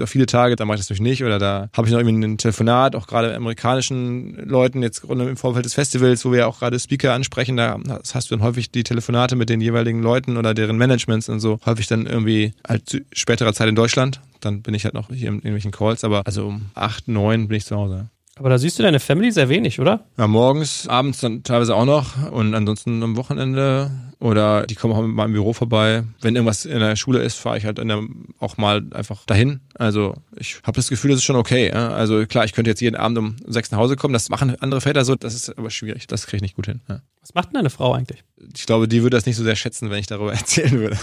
Auch viele Tage, da mache ich das natürlich nicht oder da habe ich noch irgendwie ein Telefonat, auch gerade mit amerikanischen Leuten, jetzt gerade im Vorfeld des Festivals, wo wir auch gerade Speaker ansprechen, da hast du dann häufig die Telefonate mit den jeweiligen Leuten oder deren Managements und so, häufig dann irgendwie halt zu späterer Zeit in Deutschland. Dann bin ich halt noch hier in irgendwelchen Calls, aber also um acht, neun bin ich zu Hause. Aber da siehst du deine Family sehr wenig, oder? Ja, morgens, abends dann teilweise auch noch und ansonsten am Wochenende oder die kommen auch mit meinem Büro vorbei. Wenn irgendwas in der Schule ist, fahre ich halt in der, auch mal einfach dahin. Also ich habe das Gefühl, das ist schon okay. Ja? Also klar, ich könnte jetzt jeden Abend um sechs nach Hause kommen. Das machen andere Väter so, das ist aber schwierig. Das kriege ich nicht gut hin. Ja. Was macht denn deine Frau eigentlich? Ich glaube, die würde das nicht so sehr schätzen, wenn ich darüber erzählen würde.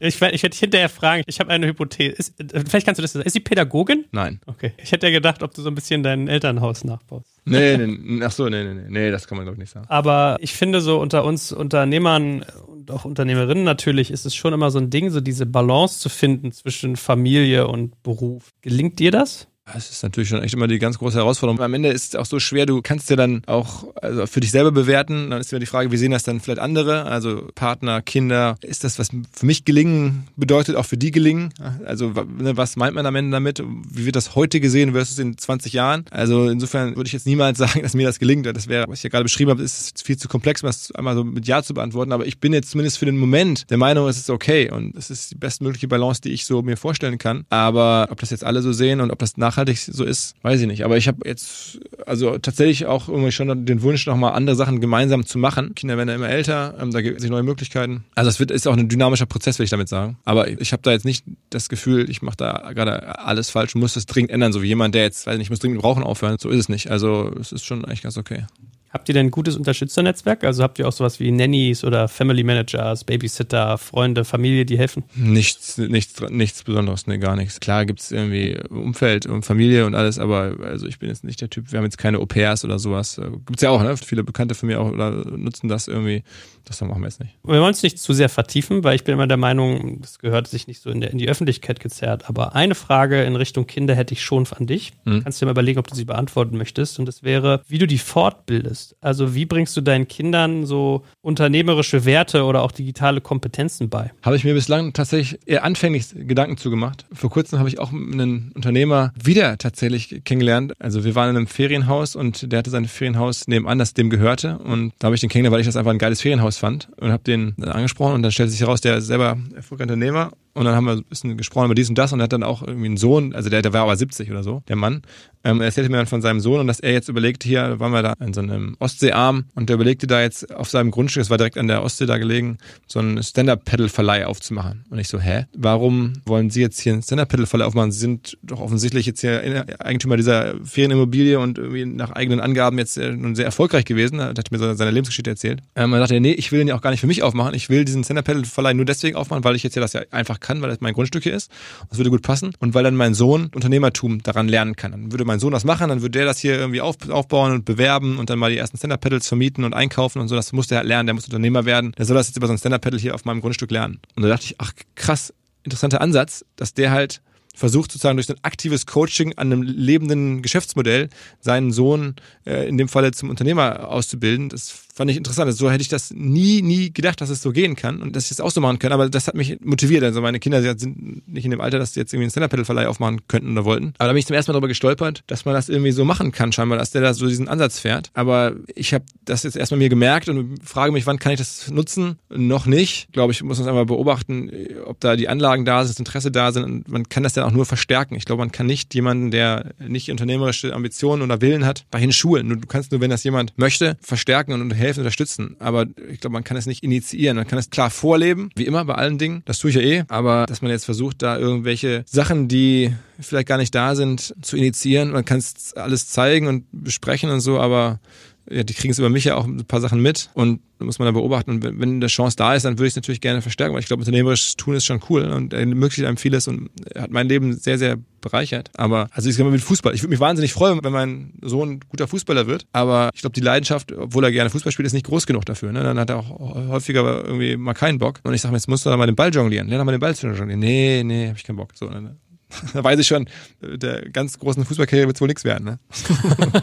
Ich, ich dich hinterher fragen. Ich habe eine Hypothese. Ist, äh, vielleicht kannst du das sagen. Ist sie Pädagogin? Nein. Okay. Ich hätte ja gedacht, ob du so ein bisschen dein Elternhaus nachbaust. Nee, nee, ach so, nee, nee, nee, nee, das kann man glaube ich nicht sagen. Aber ich finde so unter uns Unternehmern und auch Unternehmerinnen natürlich ist es schon immer so ein Ding, so diese Balance zu finden zwischen Familie und Beruf. Gelingt dir das? Das ist natürlich schon echt immer die ganz große Herausforderung. Am Ende ist es auch so schwer, du kannst ja dann auch also für dich selber bewerten. Dann ist immer die Frage, wie sehen das dann vielleicht andere? Also Partner, Kinder. Ist das, was für mich gelingen bedeutet, auch für die gelingen? Also ne, was meint man am Ende damit? Wie wird das heute gesehen versus in 20 Jahren? Also insofern würde ich jetzt niemals sagen, dass mir das gelingt. Das wäre, was ich ja gerade beschrieben habe, ist viel zu komplex, um das einmal so mit Ja zu beantworten. Aber ich bin jetzt zumindest für den Moment der Meinung, es ist okay und es ist die bestmögliche Balance, die ich so mir vorstellen kann. Aber ob das jetzt alle so sehen und ob das nachhaltig so ist, weiß ich nicht. Aber ich habe jetzt also tatsächlich auch irgendwie schon den Wunsch, nochmal andere Sachen gemeinsam zu machen. Kinder werden ja immer älter, ähm, da gibt es neue Möglichkeiten. Also es wird ist auch ein dynamischer Prozess, will ich damit sagen. Aber ich habe da jetzt nicht das Gefühl, ich mache da gerade alles falsch muss das dringend ändern, so wie jemand, der jetzt, weiß ich nicht, muss dringend Rauchen aufhören. So ist es nicht. Also es ist schon eigentlich ganz okay. Habt ihr denn ein gutes Unterstützernetzwerk? Also habt ihr auch sowas wie Nannies oder Family Managers, Babysitter, Freunde, Familie, die helfen? Nichts, nichts, nichts Besonderes, nee, gar nichts. Klar gibt's irgendwie Umfeld und Familie und alles, aber also ich bin jetzt nicht der Typ, wir haben jetzt keine Au-pairs oder sowas. Äh, Gibt's ja auch, ne? Viele Bekannte von mir auch oder nutzen das irgendwie. Das machen wir jetzt nicht. Wir wollen es nicht zu sehr vertiefen, weil ich bin immer der Meinung, das gehört sich nicht so in, der, in die Öffentlichkeit gezerrt. Aber eine Frage in Richtung Kinder hätte ich schon an dich. Mhm. Kannst du dir mal überlegen, ob du sie beantworten möchtest. Und das wäre, wie du die fortbildest. Also wie bringst du deinen Kindern so unternehmerische Werte oder auch digitale Kompetenzen bei? Habe ich mir bislang tatsächlich eher anfänglich Gedanken zugemacht. Vor kurzem habe ich auch einen Unternehmer wieder tatsächlich kennengelernt. Also wir waren in einem Ferienhaus und der hatte sein Ferienhaus nebenan, das dem gehörte. Und da habe ich den kennengelernt, weil ich das einfach ein geiles Ferienhaus fand und habe den angesprochen und dann stellte sich heraus, der ist selber erfolgreicher Unternehmer und dann haben wir ein bisschen gesprochen über dies und das und er hat dann auch irgendwie einen Sohn, also der, der war aber 70 oder so, der Mann. Ähm, er erzählte mir dann von seinem Sohn und dass er jetzt überlegt, hier waren wir da in so einem Ostseearm und der überlegte da jetzt auf seinem Grundstück, das war direkt an der Ostsee da gelegen, so einen Stand-Up-Pedal-Verleih aufzumachen. Und ich so, hä? Warum wollen Sie jetzt hier einen Stand-Up-Pedal-Verleih aufmachen? Sie sind doch offensichtlich jetzt hier Eigentümer dieser Ferienimmobilie und irgendwie nach eigenen Angaben jetzt äh, nun sehr erfolgreich gewesen. Er hat mir so seine Lebensgeschichte erzählt. Ähm, er sagte, nee, ich will den ja auch gar nicht für mich aufmachen. Ich will diesen Stand-Up-Pedal-Verleih nur deswegen aufmachen, weil ich jetzt ja das ja einfach kann, weil das mein Grundstück hier ist. Das würde gut passen. Und weil dann mein Sohn Unternehmertum daran lernen kann. Dann würde mein Sohn das machen, dann würde der das hier irgendwie auf, aufbauen und bewerben und dann mal die ersten Stand-Up-Pedals vermieten und einkaufen und so. Das muss der halt lernen, der muss Unternehmer werden. Der soll das jetzt über so ein Stand-Up-Pedal hier auf meinem Grundstück lernen. Und da dachte ich, ach krass, interessanter Ansatz, dass der halt versucht sozusagen durch ein aktives Coaching an einem lebenden Geschäftsmodell seinen Sohn äh, in dem Falle zum Unternehmer auszubilden. Das fand ich interessant. Also so hätte ich das nie, nie gedacht, dass es so gehen kann und dass ich das auch so machen kann. Aber das hat mich motiviert. Also meine Kinder sind nicht in dem Alter, dass sie jetzt irgendwie einen Stand-Up-Pedal-Verleih aufmachen könnten oder wollten. Aber da bin ich zum ersten Mal darüber gestolpert, dass man das irgendwie so machen kann, scheinbar, dass der da so diesen Ansatz fährt. Aber ich habe das jetzt erstmal mir gemerkt und frage mich, wann kann ich das nutzen? Noch nicht. Glaube ich, muss man einfach beobachten, ob da die Anlagen da sind, das Interesse da sind. Und man kann das dann auch nur verstärken. Ich glaube, man kann nicht jemanden, der nicht unternehmerische Ambitionen oder Willen hat, dahin schulen. Du kannst nur, wenn das jemand möchte, verstärken und helfen helfen, unterstützen. Aber ich glaube, man kann es nicht initiieren. Man kann es klar vorleben, wie immer bei allen Dingen. Das tue ich ja eh. Aber dass man jetzt versucht, da irgendwelche Sachen, die vielleicht gar nicht da sind, zu initiieren. Man kann es alles zeigen und besprechen und so, aber ja, die kriegen es über mich ja auch ein paar Sachen mit und muss man da beobachten. Und wenn, wenn eine Chance da ist, dann würde ich es natürlich gerne verstärken, weil ich glaube, unternehmerisch tun ist schon cool und ermöglicht einem vieles und hat mein Leben sehr, sehr bereichert. Aber, also ich sage mal mit Fußball. Ich würde mich wahnsinnig freuen, wenn mein Sohn guter Fußballer wird. Aber ich glaube, die Leidenschaft, obwohl er gerne Fußball spielt, ist nicht groß genug dafür. Ne? Dann hat er auch häufiger irgendwie mal keinen Bock. Und ich sage mir, jetzt musst du da mal den Ball jonglieren. Lern doch mal den Ball zu jonglieren. Nee, nee, hab ich keinen Bock. So, ne? da weiß ich schon, der ganz großen Fußballkarriere wird wohl nichts werden. Ne?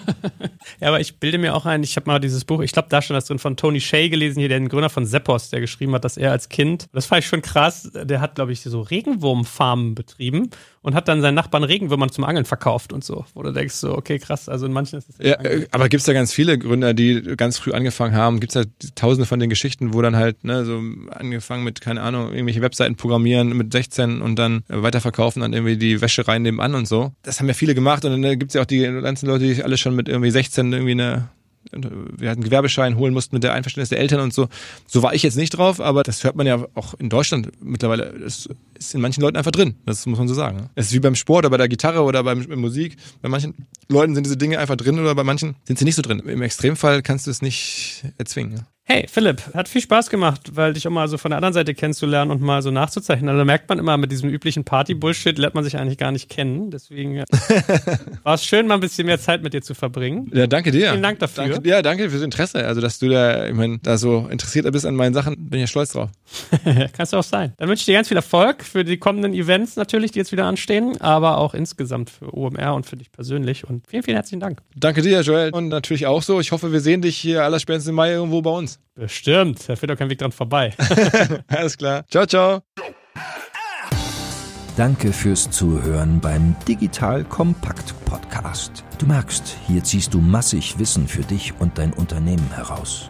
ja, aber ich bilde mir auch ein, ich habe mal dieses Buch, ich glaube, da stand das drin von Tony Shea gelesen, hier, der Gründer von Seppos, der geschrieben hat, dass er als Kind, das fand ich schon krass, der hat, glaube ich, so Regenwurmfarmen betrieben und hat dann seinen Nachbarn Regenwürmern zum Angeln verkauft und so. Wo du denkst so, okay, krass, also in manchen ist es. Ja, äh, aber gibt es da ganz viele Gründer, die ganz früh angefangen haben? Gibt es da tausende von den Geschichten, wo dann halt, ne, so angefangen mit, keine Ahnung, irgendwelche Webseiten programmieren mit 16 und dann weiterverkaufen, dann irgendwie die Wäschereien nebenan und so. Das haben ja viele gemacht und dann äh, gibt es ja auch die ganzen Leute, die alle schon mit irgendwie 16 irgendwie eine wir hatten einen Gewerbeschein holen mussten mit der Einverständnis der Eltern und so. So war ich jetzt nicht drauf, aber das hört man ja auch in Deutschland mittlerweile. Das ist in manchen Leuten einfach drin. Das muss man so sagen. Es ist wie beim Sport oder bei der Gitarre oder beim Musik. Bei manchen Leuten sind diese Dinge einfach drin oder bei manchen sind sie nicht so drin. Im Extremfall kannst du es nicht erzwingen. Hey, Philipp, hat viel Spaß gemacht, weil dich auch mal so von der anderen Seite kennenzulernen und mal so nachzuzeichnen. Also da merkt man immer, mit diesem üblichen Party-Bullshit lernt man sich eigentlich gar nicht kennen. Deswegen war es schön, mal ein bisschen mehr Zeit mit dir zu verbringen. Ja, danke dir. Vielen Dank dafür. Danke, ja, danke fürs Interesse. Also, dass du da, ich meine, da so interessiert bist an meinen Sachen, bin ich ja stolz drauf. Kannst du auch sein. Dann wünsche ich dir ganz viel Erfolg für die kommenden Events natürlich, die jetzt wieder anstehen, aber auch insgesamt für OMR und für dich persönlich. Und vielen, vielen herzlichen Dank. Danke dir, Joel. Und natürlich auch so. Ich hoffe, wir sehen dich hier allerspätestens im Mai irgendwo bei uns. Bestimmt, da führt doch kein Weg dran vorbei. Alles klar. Ciao, ciao. Danke fürs Zuhören beim Digital Kompakt Podcast. Du merkst, hier ziehst du massig Wissen für dich und dein Unternehmen heraus.